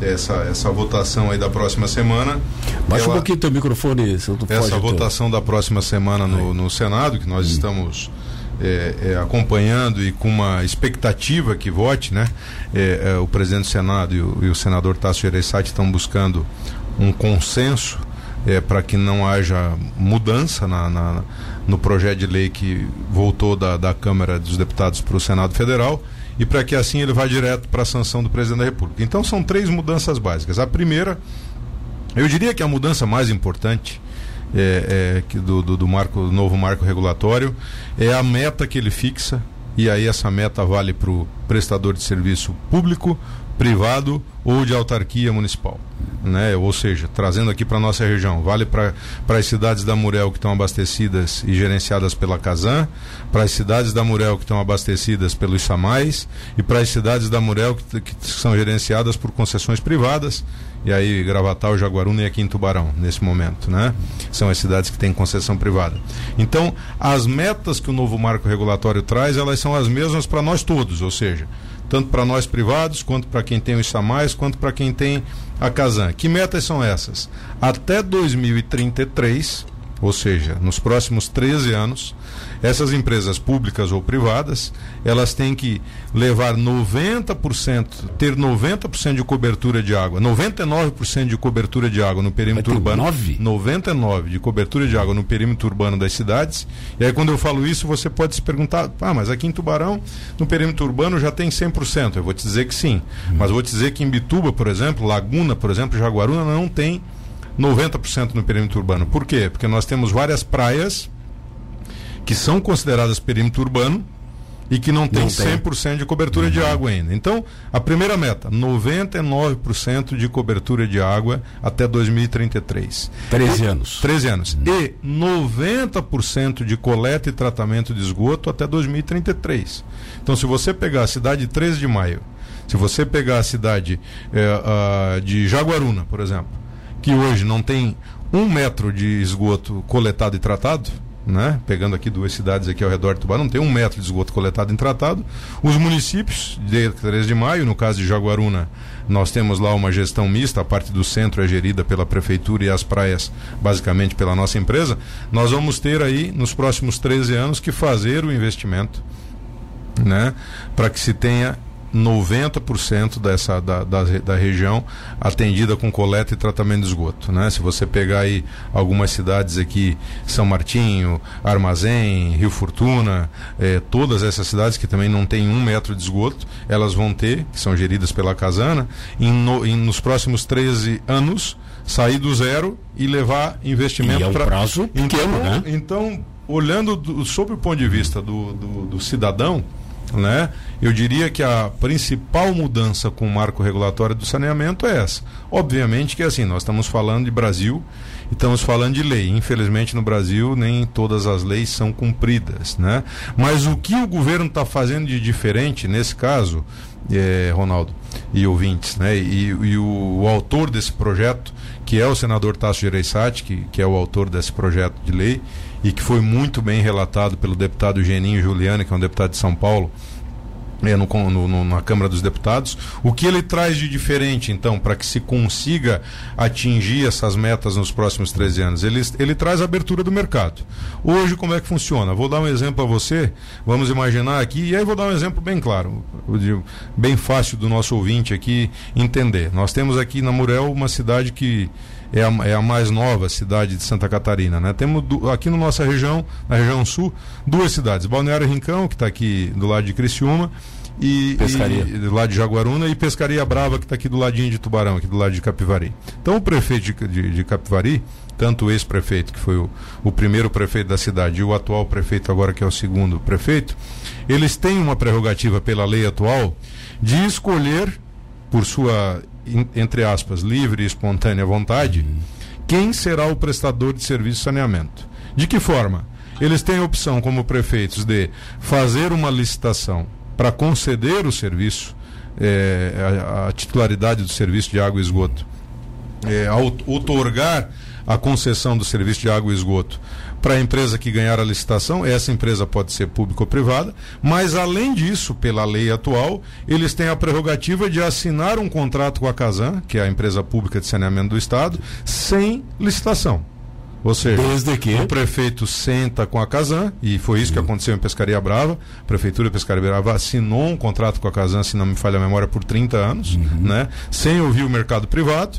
essa, essa votação aí da próxima semana. Baixa ela, um pouquinho teu microfone, Essa votação da próxima semana no, no Senado, que nós hum. estamos é, é, acompanhando e com uma expectativa que vote, né? É, é o presidente do Senado e o, e o senador Tasso Gereissati estão buscando um consenso é, para que não haja mudança na, na, no projeto de lei que voltou da, da Câmara dos Deputados para o Senado Federal e para que assim ele vá direto para a sanção do presidente da República. Então são três mudanças básicas. A primeira, eu diria que a mudança mais importante é, é, do, do, do, marco, novo marco regulatório é a meta que ele fixa e aí essa meta vale para o prestador de serviço público, privado ou de autarquia municipal. Né? Ou seja, trazendo aqui para nossa região, vale para as cidades da Murel que estão abastecidas e gerenciadas pela Casan, para as cidades da Murel que estão abastecidas pelos Samais e para as cidades da Murel que, que são gerenciadas por concessões privadas e aí Gravatal, Jaguaruna e aqui em Tubarão, nesse momento, né? São as cidades que têm concessão privada. Então, as metas que o novo marco regulatório traz, elas são as mesmas para nós todos, ou seja, tanto para nós privados, quanto para quem tem o ISAMAIS, quanto para quem tem a Casan. Que metas são essas? Até 2033, ou seja, nos próximos 13 anos, essas empresas públicas ou privadas, elas têm que levar 90%, ter 90% de cobertura de água, 99% de cobertura de água no perímetro urbano. 9? 99 de cobertura de água no perímetro urbano das cidades. E aí quando eu falo isso, você pode se perguntar: "Ah, mas aqui em Tubarão, no perímetro urbano já tem 100%". Eu vou te dizer que sim. Hum. Mas vou te dizer que em Bituba, por exemplo, Laguna, por exemplo, Jaguaruna não tem 90% no perímetro urbano. Por quê? Porque nós temos várias praias que são consideradas perímetro urbano e que não tem, não tem. 100% de cobertura uhum. de água ainda. Então, a primeira meta, 99% de cobertura de água até 2033. 13 anos. 13 anos. Uhum. E 90% de coleta e tratamento de esgoto até 2033. Então, se você pegar a cidade de 13 de maio, se você pegar a cidade eh, uh, de Jaguaruna, por exemplo, que hoje não tem um metro de esgoto coletado e tratado, né? pegando aqui duas cidades aqui ao redor de Tubarão, tem um metro de esgoto coletado e tratado. Os municípios, de 3 de maio, no caso de Jaguaruna, nós temos lá uma gestão mista, a parte do centro é gerida pela prefeitura e as praias basicamente pela nossa empresa. Nós vamos ter aí, nos próximos 13 anos, que fazer o investimento né? para que se tenha 90% dessa, da, da, da, região atendida com coleta e tratamento de esgoto. Né? Se você pegar aí algumas cidades aqui, São Martinho, Armazém, Rio Fortuna, eh, todas essas cidades que também não têm um metro de esgoto, elas vão ter, que são geridas pela Casana, em, no, em nos próximos 13 anos, sair do zero e levar investimento para. É um pra... prazo pequeno, então, né? Então, olhando do, sob o ponto de vista do, do, do cidadão, né? Eu diria que a principal mudança com o marco regulatório do saneamento é essa. Obviamente que assim, nós estamos falando de Brasil e estamos falando de lei. Infelizmente no Brasil nem todas as leis são cumpridas, né? Mas o que o governo está fazendo de diferente nesse caso, é, Ronaldo e ouvintes, né? E, e o, o, autor desse projeto, que é o senador Tasso Gereissati, que, que é o autor desse projeto de lei, e que foi muito bem relatado pelo deputado Geninho Juliano, que é um deputado de São Paulo, é, no, no, na Câmara dos Deputados. O que ele traz de diferente, então, para que se consiga atingir essas metas nos próximos 13 anos? Ele, ele traz a abertura do mercado. Hoje, como é que funciona? Vou dar um exemplo a você. Vamos imaginar aqui, e aí vou dar um exemplo bem claro, bem fácil do nosso ouvinte aqui entender. Nós temos aqui na Murel uma cidade que é a, é a mais nova cidade de Santa Catarina. Né? Temos do, aqui na nossa região, na região sul, duas cidades. Balneário Rincão, que está aqui do lado de Criciúma, e, Pescaria. e do lado de Jaguaruna, e Pescaria Brava, que está aqui do ladinho de Tubarão, aqui do lado de Capivari. Então o prefeito de, de, de Capivari, tanto o ex-prefeito, que foi o, o primeiro prefeito da cidade, e o atual prefeito, agora que é o segundo prefeito, eles têm uma prerrogativa pela lei atual de escolher, por sua entre aspas, livre e espontânea vontade, quem será o prestador de serviço de saneamento. De que forma? Eles têm a opção, como prefeitos, de fazer uma licitação para conceder o serviço, é, a, a, titularidade do serviço de água e esgoto, é, otorgar a concessão do serviço de água e esgoto para a empresa que ganhar a licitação, essa empresa pode ser pública ou privada, mas além disso, pela lei atual, eles têm a prerrogativa de assinar um contrato com a Casan, que é a empresa pública de saneamento do Estado, sem licitação. Ou seja, Desde que... o prefeito senta com a Casan, e foi isso que aconteceu em Pescaria Brava. A Prefeitura de Pescaria Brava assinou um contrato com a Casan, se não me falha a memória, por 30 anos, uhum. né? sem ouvir o mercado privado.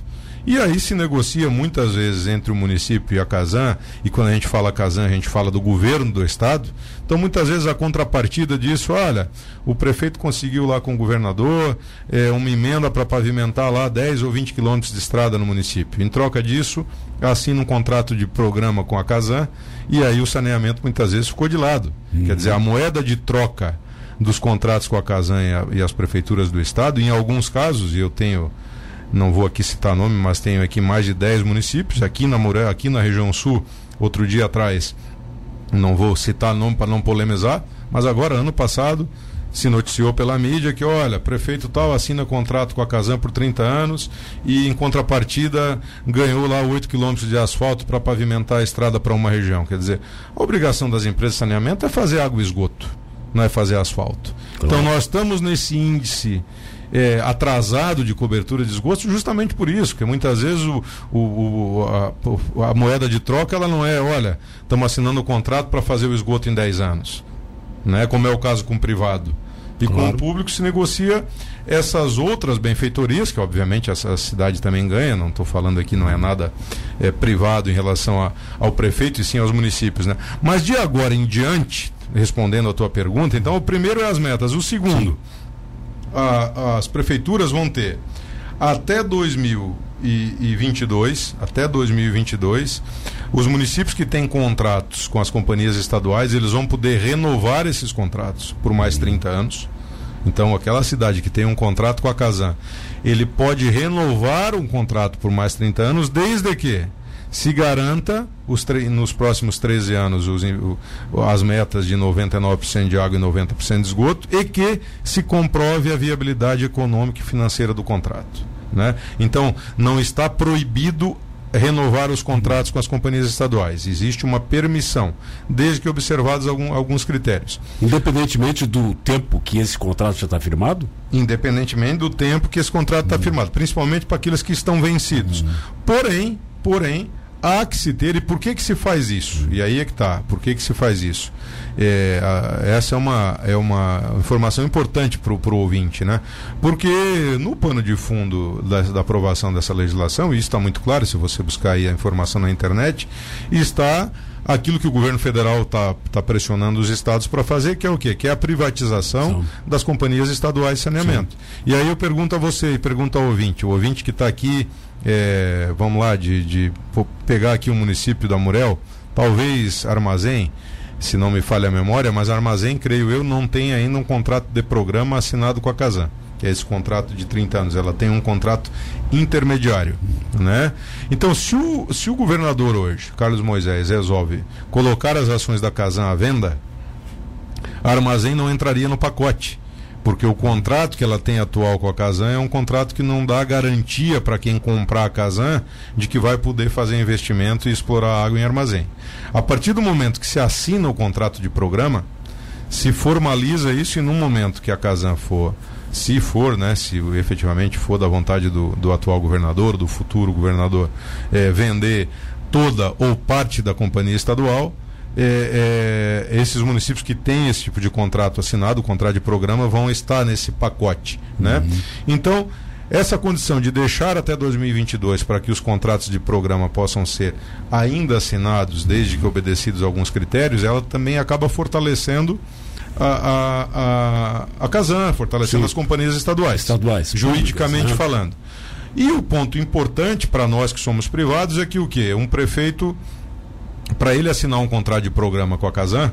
E aí se negocia muitas vezes entre o município e a Casan, e quando a gente fala Casan, a gente fala do governo do estado. Então muitas vezes a contrapartida disso, olha, o prefeito conseguiu lá com o governador é, uma emenda para pavimentar lá 10 ou 20 quilômetros de estrada no município. Em troca disso, assina um contrato de programa com a Casan, e aí o saneamento muitas vezes ficou de lado. Uhum. Quer dizer, a moeda de troca dos contratos com a Casan e, a, e as prefeituras do estado. Em alguns casos, e eu tenho não vou aqui citar nome, mas tenho aqui mais de 10 municípios, aqui na Muré, aqui na região sul, outro dia atrás, não vou citar nome para não polemizar, mas agora, ano passado, se noticiou pela mídia que, olha, prefeito tal assina contrato com a Casan por 30 anos e, em contrapartida, ganhou lá 8 quilômetros de asfalto para pavimentar a estrada para uma região. Quer dizer, a obrigação das empresas de saneamento é fazer água e esgoto, não é fazer asfalto. Claro. Então, nós estamos nesse índice é, atrasado de cobertura de esgoto justamente por isso, que muitas vezes o, o, o a, a, moeda de troca ela não é, olha, estamos assinando o um contrato para fazer o esgoto em 10 anos, né? como é o caso com o privado. E claro. com o público se negocia essas outras benfeitorias, que obviamente essa cidade também ganha, não estou falando aqui, não é nada é, privado em relação a, ao prefeito e sim aos municípios. Né? Mas de agora em diante, respondendo a tua pergunta, então o primeiro é as metas. O segundo. Sim a, as prefeituras vão ter até 2022, até 2022, os municípios que têm contratos com as companhias estaduais, eles vão poder renovar esses contratos por mais 30 anos. Então, aquela cidade que tem um contrato com a Casan, ele pode renovar um contrato por mais 30 anos, desde que se garanta os nos próximos 13 anos os, o, as metas de 99% de água e 90% de esgoto e que se comprove a viabilidade econômica e financeira do contrato. Né? Então, não está proibido renovar os contratos com as companhias estaduais. Existe uma permissão, desde que observados algum, alguns critérios. Independentemente do tempo que esse contrato já está firmado? Independentemente do tempo que esse contrato está uhum. firmado, principalmente para aqueles que estão vencidos. Uhum. Porém, porém, há que se ter, e por que que se faz isso? E aí é que está, por que que se faz isso? É, a, essa é uma, é uma informação importante para o ouvinte, né? Porque no pano de fundo da, da aprovação dessa legislação, e isso está muito claro se você buscar aí a informação na internet, está aquilo que o governo federal está tá pressionando os estados para fazer, que é o quê? Que é a privatização Sim. das companhias estaduais de saneamento. Sim. E aí eu pergunto a você e pergunto ao ouvinte, o ouvinte que está aqui é, vamos lá, de, de pegar aqui o município da Murel, talvez Armazém, se não me falha a memória, mas Armazém, creio eu, não tem ainda um contrato de programa assinado com a Casan, que é esse contrato de 30 anos. Ela tem um contrato intermediário, né? Então, se o, se o governador hoje, Carlos Moisés, resolve colocar as ações da Casan à venda, a Armazém não entraria no pacote porque o contrato que ela tem atual com a Casan é um contrato que não dá garantia para quem comprar a Casan de que vai poder fazer investimento e explorar água em armazém. A partir do momento que se assina o contrato de programa, se formaliza isso e no momento que a Casan for, se for, né, se efetivamente for da vontade do, do atual governador, do futuro governador, é, vender toda ou parte da companhia estadual, é, é, esses municípios que têm esse tipo de contrato assinado, o contrato de programa, vão estar nesse pacote. Né? Uhum. Então, essa condição de deixar até 2022 para que os contratos de programa possam ser ainda assinados, desde que obedecidos alguns critérios, ela também acaba fortalecendo a, a, a, a Casan, fortalecendo Sim. as companhias estaduais. Estaduais. Juridicamente falando. E o ponto importante para nós que somos privados é que o quê? Um prefeito para ele assinar um contrato de programa com a Casan,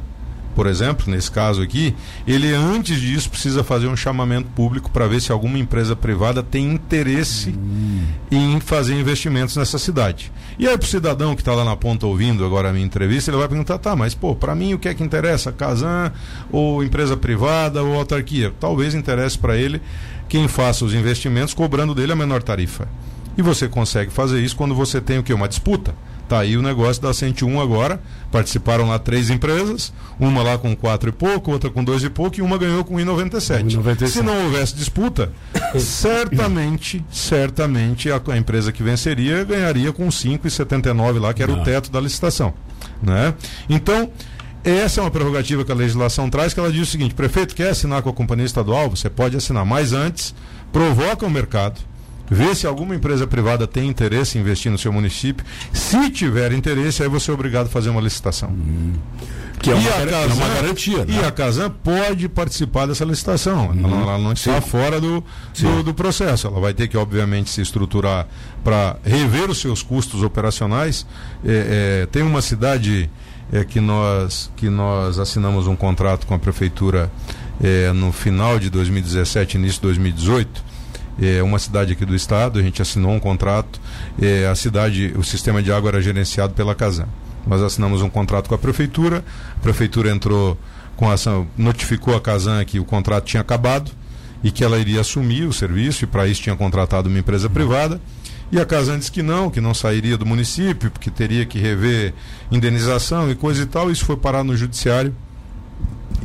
por exemplo, nesse caso aqui, ele antes disso precisa fazer um chamamento público para ver se alguma empresa privada tem interesse hum. em fazer investimentos nessa cidade. E aí, para o cidadão que está lá na ponta ouvindo agora a minha entrevista, ele vai perguntar: tá, mas pô, para mim o que é que interessa? Casan ou empresa privada ou autarquia? Talvez interesse para ele quem faça os investimentos cobrando dele a menor tarifa. E você consegue fazer isso quando você tem o que? Uma disputa. Tá aí o negócio da 101 agora. Participaram lá três empresas, uma lá com quatro e pouco, outra com dois e pouco, e uma ganhou com 1,97. Se não houvesse disputa, certamente, certamente a, a, empresa que venceria ganharia com 5,79 lá, que era não. o teto da licitação. Né? Então, essa é uma prerrogativa que a legislação traz, que ela diz o seguinte: prefeito quer assinar com a companhia estadual, você pode assinar, mas antes provoca o mercado ver se alguma empresa privada tem interesse em investir no seu município. Se tiver interesse, aí você é obrigado a fazer uma licitação. Hum. Que é uma, Casan, é uma, garantia. Né? E a Casan pode participar dessa licitação. Hum. Ela, ela, não está Sim. fora do, do, do, processo. Ela vai ter que, obviamente, se estruturar para rever os seus custos operacionais. É, é, tem uma cidade é, que, nós, que nós assinamos um contrato com a prefeitura é, no final de 2017, início de 2018, é uma cidade aqui do estado, a gente assinou um contrato, é, a cidade, o sistema de água era gerenciado pela Casan. Nós assinamos um contrato com a prefeitura, a prefeitura entrou com ação, notificou a Casan que o contrato tinha acabado e que ela iria assumir o serviço e para isso tinha contratado uma empresa privada. E a Casan disse que não, que não sairia do município, porque teria que rever indenização e coisa e tal. Isso foi parar no judiciário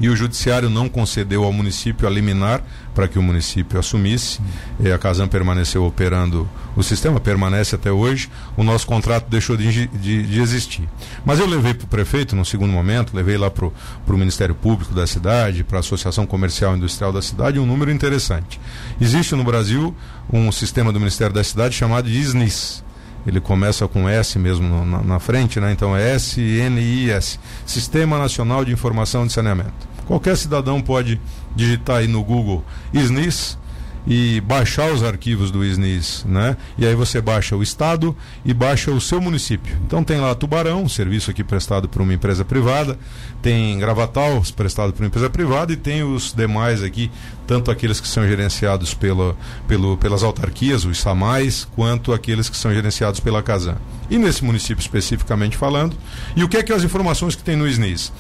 e o judiciário não concedeu ao município a liminar para que o município assumisse. E a Casan permaneceu operando o sistema, permanece até hoje. O nosso contrato deixou de, de, de existir. Mas eu levei para o prefeito, no segundo momento, levei lá para o Ministério Público da cidade, para a Associação Comercial e Industrial da cidade, um número interessante. Existe no Brasil um sistema do Ministério da Cidade chamado de SNIS. Ele começa com S mesmo na, na, frente, né? Então é S-N-I-S Sistema Nacional de Informação de Saneamento. Qualquer cidadão pode digitar aí no Google SNIS e baixar os arquivos do SNIS, né? E aí você baixa o estado e baixa o seu município. Então tem lá Tubarão, serviço aqui prestado por uma empresa privada, tem Gravatal, prestado por uma empresa privada e tem os demais aqui, tanto aqueles que são gerenciados pela, pelo, pelas autarquias, os SAMAIs, quanto aqueles que são gerenciados pela Casan. E nesse município especificamente falando, e o que é que as informações que tem no SNIS?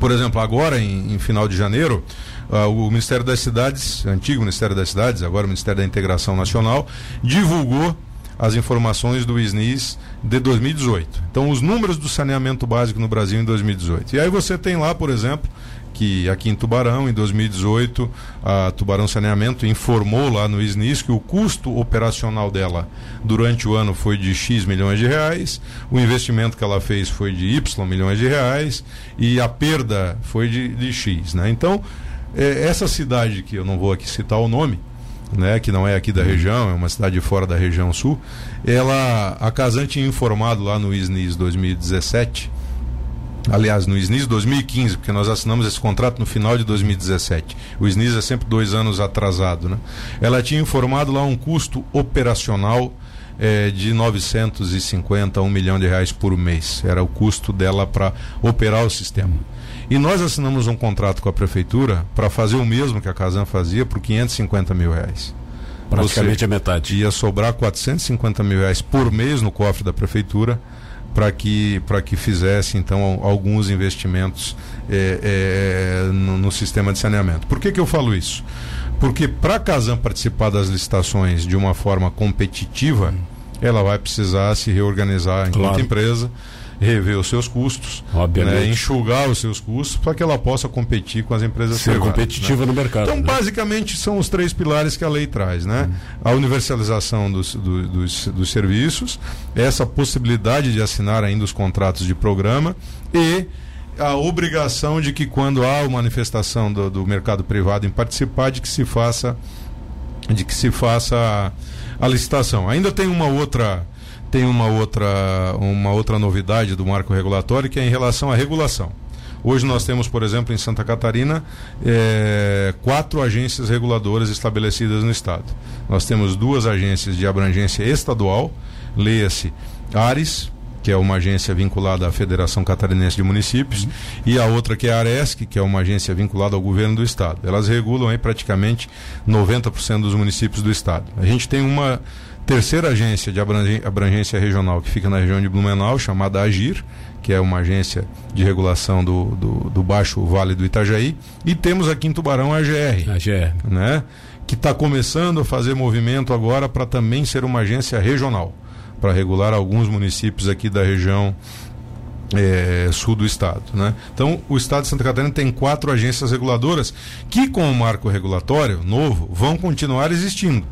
Por exemplo, agora em, em final de janeiro, uh, o Ministério das Cidades, antigo Ministério das Cidades, agora o Ministério da Integração Nacional, divulgou as informações do SNIS de 2018. Então, os números do saneamento básico no Brasil em 2018. E aí você tem lá, por exemplo, que aqui em Tubarão, em 2018, a Tubarão Saneamento informou lá no SNIS que o custo operacional dela durante o ano foi de X milhões de reais, o investimento que ela fez foi de Y milhões de reais e a perda foi de, de X. Né? Então, é, essa cidade, que eu não vou aqui citar o nome, né, que não é aqui da região, é uma cidade fora da região sul, ela, a Casan tinha informado lá no SNIS 2017 aliás, no SNIS 2015, porque nós assinamos esse contrato no final de 2017. O SNIS é sempre dois anos atrasado, né? Ela tinha informado lá um custo operacional é, de 950 a 1 milhão de reais por mês. Era o custo dela para operar o sistema. E nós assinamos um contrato com a prefeitura para fazer o mesmo que a Casan fazia por 550 mil reais. Praticamente a metade. Ia sobrar 450 mil reais por mês no cofre da prefeitura para que, que fizesse então alguns investimentos é, é, no, no, sistema de saneamento. Por que, que eu falo isso? Porque para a Casan participar das licitações de uma forma competitiva, ela vai precisar se reorganizar enquanto claro. empresa rever os seus custos, né, enxugar os seus custos para que ela possa competir com as empresas Ser privadas, competitiva né? no mercado. Então, né? basicamente, são os três pilares que a lei traz, né? Hum. A universalização dos, do, dos, dos serviços, essa possibilidade de assinar ainda os contratos de programa e a obrigação de que quando há uma manifestação do, do mercado privado em participar, de que se faça de que se faça a, a licitação. Ainda tem uma outra tem uma outra, uma outra novidade do marco regulatório que é em relação à regulação. Hoje nós temos, por exemplo, em Santa Catarina, é, quatro agências reguladoras estabelecidas no Estado. Nós temos duas agências de abrangência estadual, leia-se ARES, que é uma agência vinculada à Federação Catarinense de Municípios, uhum. e a outra que é a ARESC, que é uma agência vinculada ao governo do Estado. Elas regulam aí praticamente 90% dos municípios do Estado. A gente tem uma terceira agência de abrangência regional que fica na região de Blumenau, chamada Agir, que é uma agência de regulação do, do, do Baixo Vale do Itajaí, e temos aqui em Tubarão a AGR, AGR. Né? que está começando a fazer movimento agora para também ser uma agência regional, para regular alguns municípios aqui da região é, sul do estado. Né? Então, o estado de Santa Catarina tem quatro agências reguladoras que, com o marco regulatório novo, vão continuar existindo.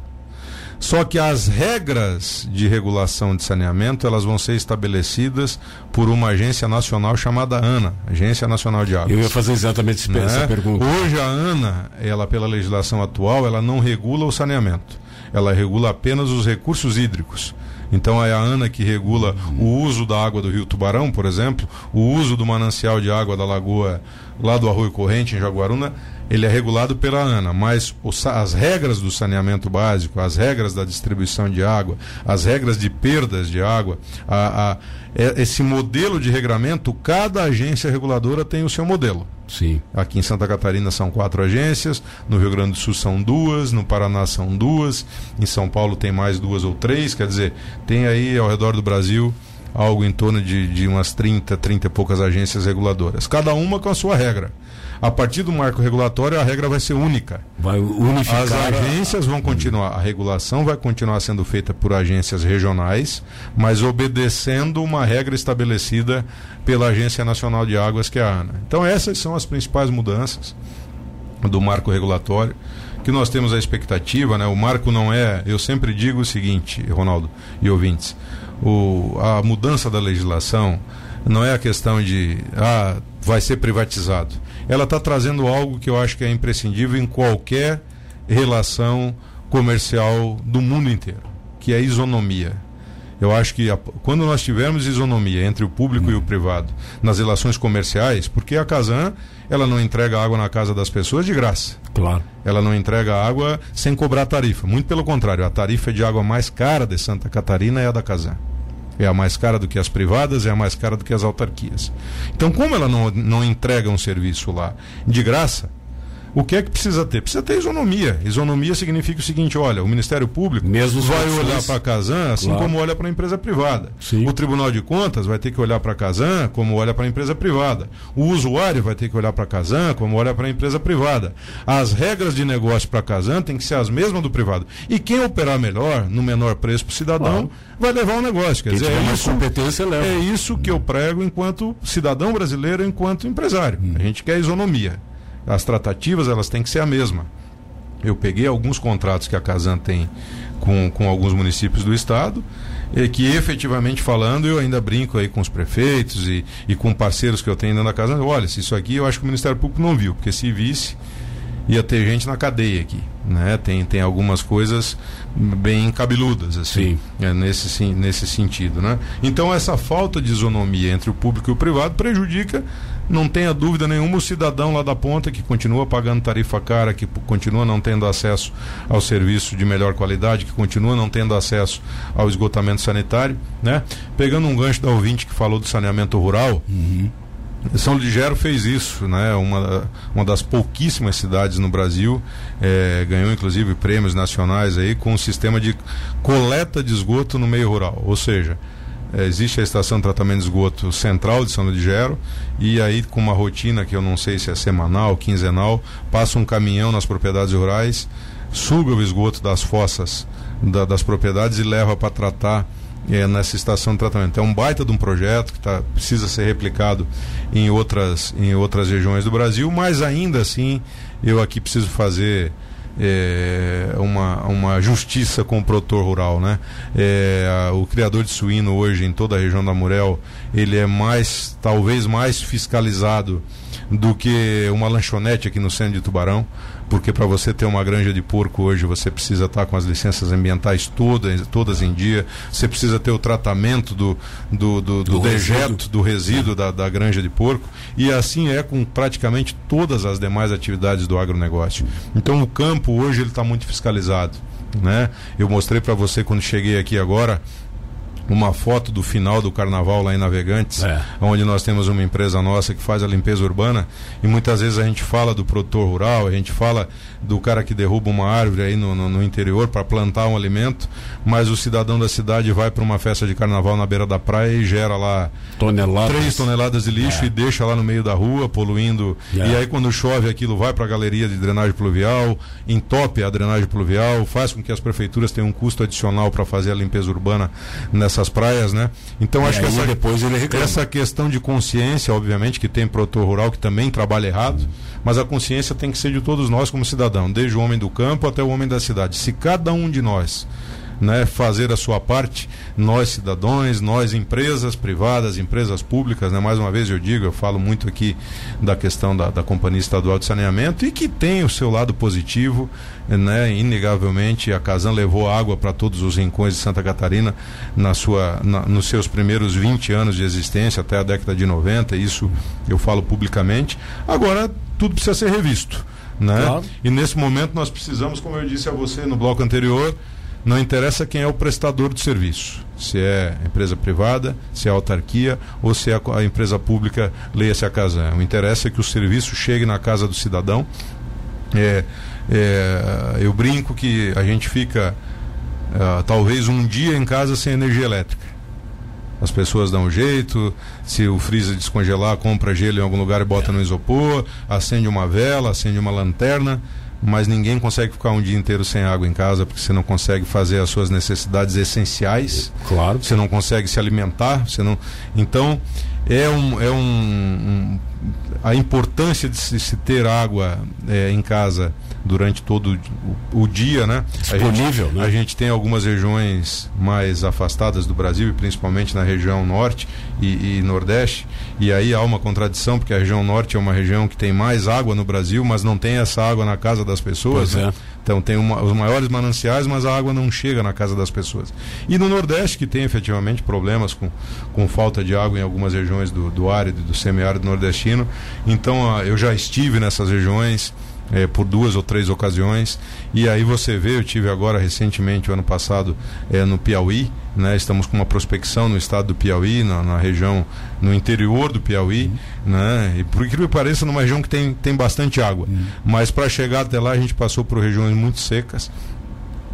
Só que as regras de regulação de saneamento elas vão ser estabelecidas por uma agência nacional chamada ANA, Agência Nacional de Águas. Eu ia fazer exatamente né? essa pergunta. Hoje a ANA, ela pela legislação atual, ela não regula o saneamento. Ela regula apenas os recursos hídricos. Então é a ANA que regula o uso da água do Rio Tubarão, por exemplo, o uso do manancial de água da Lagoa lá do Arroio Corrente, em Jaguaruna, ele é regulado pela ANA, mas as regras do saneamento básico, as regras da distribuição de água, as regras de perdas de água, a, a, esse modelo de regramento, cada agência reguladora tem o seu modelo. Sim. Aqui em Santa Catarina são quatro agências, no Rio Grande do Sul são duas, no Paraná são duas, em São Paulo tem mais duas ou três, quer dizer, tem aí ao redor do Brasil algo em torno de, de umas 30, 30 e poucas agências reguladoras, cada uma com a sua regra. A partir do marco regulatório, a regra vai ser única. Vai unificar. As agências vão continuar, a regulação vai continuar sendo feita por agências regionais, mas obedecendo uma regra estabelecida pela Agência Nacional de Águas, que é a ANA. Então, essas são as principais mudanças do marco regulatório que nós temos a expectativa, né? O marco não é, eu sempre digo o seguinte, Ronaldo e ouvintes, o, a mudança da legislação não é a questão de ah, vai ser privatizado ela está trazendo algo que eu acho que é imprescindível em qualquer relação comercial do mundo inteiro, que é a isonomia. Eu acho que a, quando nós tivermos isonomia entre o público e o privado nas relações comerciais, porque a Casan ela não entrega água na casa das pessoas de graça. Claro. Ela não entrega água sem cobrar tarifa. Muito pelo contrário, a tarifa de água mais cara de Santa Catarina é a da Casan. É a mais cara do que as privadas, é a mais cara do que as autarquias. Então, como ela não, não entrega um serviço lá de graça, o que é que precisa ter? Precisa ter isonomia. Isonomia significa o seguinte: olha, o Ministério Público Mesmo vai olhar para a Casan assim claro. como olha para a empresa privada. Sim. O Tribunal de Contas vai ter que olhar para a Casan como olha para a empresa privada. O usuário vai ter que olhar para a Casan como olha para a empresa privada. As regras de negócio para a Casan têm que ser as mesmas do privado. E quem operar melhor, no menor preço para o cidadão, claro. vai levar o negócio. Quer quem dizer, é isso, competência leva. é isso que eu prego enquanto cidadão brasileiro, enquanto empresário. Hum. A gente quer isonomia as tratativas elas têm que ser a mesma. Eu peguei alguns contratos que a Casan tem com, com alguns municípios do estado, e que efetivamente falando, eu ainda brinco aí com os prefeitos e, e com parceiros que eu tenho dentro da Casan. Olha, se isso aqui eu acho que o Ministério Público não viu, porque se visse, ia ter gente na cadeia aqui. Né? Tem, tem algumas coisas bem cabeludas, assim, é, nesse, nesse sentido. Né? Então, essa falta de isonomia entre o público e o privado prejudica não tenha dúvida nenhuma, o cidadão lá da ponta que continua pagando tarifa cara, que continua não tendo acesso ao serviço de melhor qualidade, que continua não tendo acesso ao esgotamento sanitário, né? Pegando um gancho da ouvinte que falou do saneamento rural, uhum. São Ligero fez isso, né? Uma, uma das pouquíssimas cidades no Brasil é, ganhou inclusive prêmios nacionais aí com um sistema de coleta de esgoto no meio rural, ou seja, é, existe a estação de tratamento de esgoto central de São Ludgero e aí com uma rotina que eu não sei se é semanal, quinzenal, passa um caminhão nas propriedades rurais, suga o esgoto das fossas da, das propriedades e leva para tratar é, nessa estação de tratamento. É um baita de um projeto que tá, precisa ser replicado em outras, em outras regiões do Brasil, mas ainda assim eu aqui preciso fazer é, uma, uma justiça com o produtor rural, né? É, o criador de suíno hoje em toda a região da Murel, ele é mais, talvez mais fiscalizado do que uma lanchonete aqui no centro de Tubarão, porque para você ter uma granja de porco hoje você precisa estar com as licenças ambientais todas, todas em dia, você precisa ter o tratamento do, do, do, do, do dejeto, resíduo. do resíduo da, da granja de porco, e assim é com praticamente todas as demais atividades do agronegócio. Então o campo hoje ele está muito fiscalizado. Né? Eu mostrei para você quando cheguei aqui agora uma foto do final do carnaval lá em Navegantes, é. onde nós temos uma empresa nossa que faz a limpeza urbana e muitas vezes a gente fala do produtor rural, a gente fala do cara que derruba uma árvore aí no, no, no interior para plantar um alimento, mas o cidadão da cidade vai para uma festa de carnaval na beira da praia e gera lá toneladas. três toneladas de lixo é. e deixa lá no meio da rua, poluindo. É. E aí quando chove aquilo vai para a galeria de drenagem pluvial, entope a drenagem pluvial, faz com que as prefeituras tenham um custo adicional para fazer a limpeza urbana nessas praias, né? Então e acho que essa, depois ele essa questão de consciência, obviamente, que tem produtor rural que também trabalha errado, mas a consciência tem que ser de todos nós como cidadão, desde o homem do campo até o homem da cidade. Se cada um de nós né, fazer a sua parte, nós cidadãos, nós empresas privadas, empresas públicas, né, mais uma vez eu digo, eu falo muito aqui da questão da, da Companhia Estadual de Saneamento e que tem o seu lado positivo, né, inegavelmente a Casan levou água para todos os rincões de Santa Catarina na sua, na, nos seus primeiros 20 anos de existência, até a década de 90, isso eu falo publicamente. Agora, tudo precisa ser revisto. Né? Claro. E nesse momento nós precisamos, como eu disse a você no bloco anterior, não interessa quem é o prestador do serviço, se é empresa privada, se é autarquia ou se é a empresa pública, leia-se a casa. O interesse é que o serviço chegue na casa do cidadão. É, é, eu brinco que a gente fica uh, talvez um dia em casa sem energia elétrica. As pessoas dão um jeito, se o freezer descongelar, compra gelo em algum lugar e bota no isopor, acende uma vela, acende uma lanterna mas ninguém consegue ficar um dia inteiro sem água em casa porque você não consegue fazer as suas necessidades essenciais. Claro. Você não consegue se alimentar, você não. Então é um, é um, um a importância de se, ter água é, em casa durante todo o, o dia, né? Disponível, a gente, né? A gente tem algumas regiões mais afastadas do Brasil e principalmente na região norte e, e, nordeste. E aí há uma contradição porque a região norte é uma região que tem mais água no Brasil, mas não tem essa água na casa das pessoas. Né? É. Então tem uma, os maiores mananciais, mas a água não chega na casa das pessoas. E no Nordeste, que tem efetivamente problemas com, com falta de água em algumas regiões do, do árido e do semiárido nordestino. Então eu já estive nessas regiões é, por duas ou três ocasiões. E aí você vê, eu tive agora recentemente, o ano passado, é, no Piauí, né? Estamos com uma prospecção no estado do Piauí, na, na região, no interior do Piauí, uhum. né? E por incrível que pareça, numa região que tem, tem bastante água. Uhum. Mas para chegar até lá, a gente passou por regiões muito secas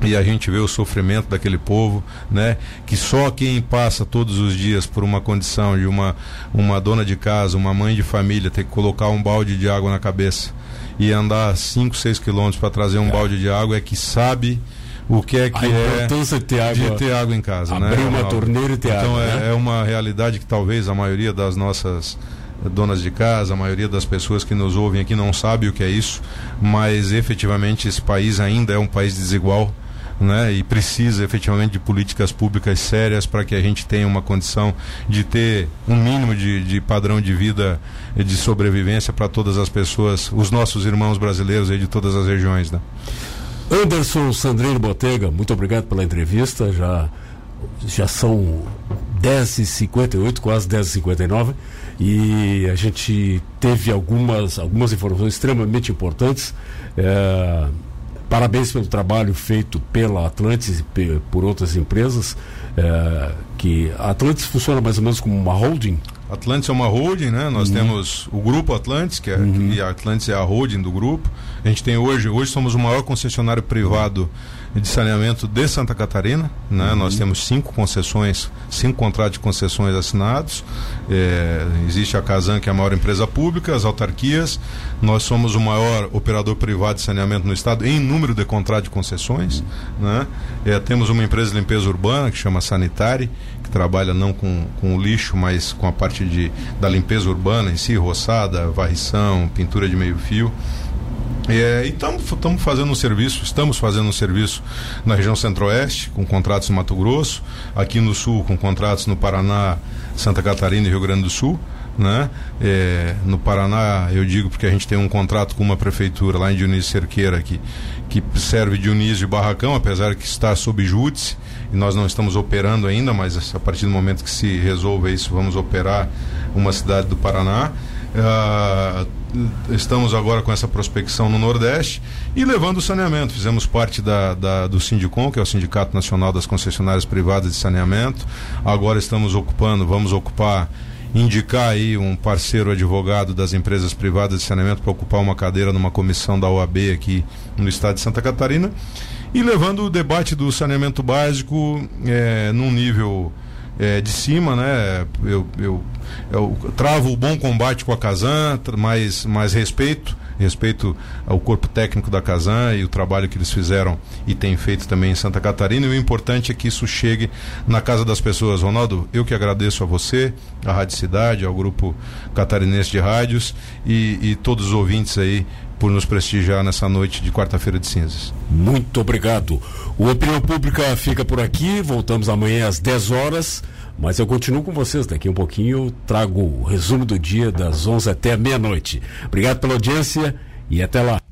e a gente vê o sofrimento daquele povo, né? Que só quem passa todos os dias por uma condição de uma, uma dona de casa, uma mãe de família, ter que colocar um balde de água na cabeça e andar 5, 6 quilômetros para trazer um é. balde de água é que sabe o que é que é de ter água, de ter água em casa, abrir né? uma torneira e ter então água. Então é, é, uma realidade que talvez a maioria das nossas donas de casa, a maioria das pessoas que nos ouvem aqui não sabe o que é isso, mas efetivamente esse país ainda é um país desigual né, e precisa efetivamente de políticas públicas sérias para que a gente tenha uma condição de ter um mínimo de, de padrão de vida e de sobrevivência para todas as pessoas, os nossos irmãos brasileiros aí de todas as regiões. Né? Anderson Sandrino Botega, muito obrigado pela entrevista. Já, já são 10h58, quase 10h59, e a gente teve algumas, algumas informações extremamente importantes. É, Parabéns pelo trabalho feito pela Atlantis e por outras empresas. É, que a Atlantis funciona mais ou menos como uma holding? Atlantis é uma holding, né? Nós uhum. temos o grupo Atlantis, que é uhum. que a Atlantis é a holding do grupo. A gente tem hoje, hoje somos o maior concessionário privado de saneamento de Santa Catarina, né? Uhum. Nós temos cinco concessões, cinco contratos de concessões assinados. É, existe a Casan, que é a maior empresa pública, as autarquias. Nós somos o maior operador privado de saneamento no estado em número de contratos de concessões, né? É, temos uma empresa de limpeza urbana que chama Sanitari, que trabalha não com, com o lixo, mas com a parte de, da limpeza urbana em si, roçada, varrição, pintura de meio fio. É, e estamos fazendo um serviço, estamos fazendo um serviço na região centro-oeste, com contratos no Mato Grosso, aqui no sul, com contratos no Paraná, Santa Catarina e Rio Grande do Sul. Né? É, no Paraná, eu digo porque a gente tem um contrato com uma prefeitura lá em Dionísio Cerqueira que, que serve Dionísio e Barracão, apesar que está sob júdice e nós não estamos operando ainda, mas a partir do momento que se resolva isso, vamos operar uma cidade do Paraná. Uh, estamos agora com essa prospecção no Nordeste e levando o saneamento. Fizemos parte da, da, do Sindicom, que é o Sindicato Nacional das Concessionárias Privadas de Saneamento. Agora estamos ocupando, vamos ocupar indicar aí um parceiro advogado das empresas privadas de saneamento para ocupar uma cadeira numa comissão da OAB aqui no estado de Santa Catarina e levando o debate do saneamento básico é, num nível é, de cima, né? Eu, eu, eu, travo o bom combate com a Casan, mais, mais respeito, respeito ao corpo técnico da Casan e o trabalho que eles fizeram e têm feito também em Santa Catarina. E o importante é que isso chegue na casa das pessoas. Ronaldo, eu que agradeço a você, à Rádio Cidade, ao grupo catarinense de rádios e, e todos os ouvintes aí por nos prestigiar nessa noite de quarta-feira de cinzas. Muito obrigado. O Opinião Pública fica por aqui. Voltamos amanhã às 10 horas. Mas eu continuo com vocês. Daqui um pouquinho trago o resumo do dia das 11 até meia-noite. Obrigado pela audiência e até lá.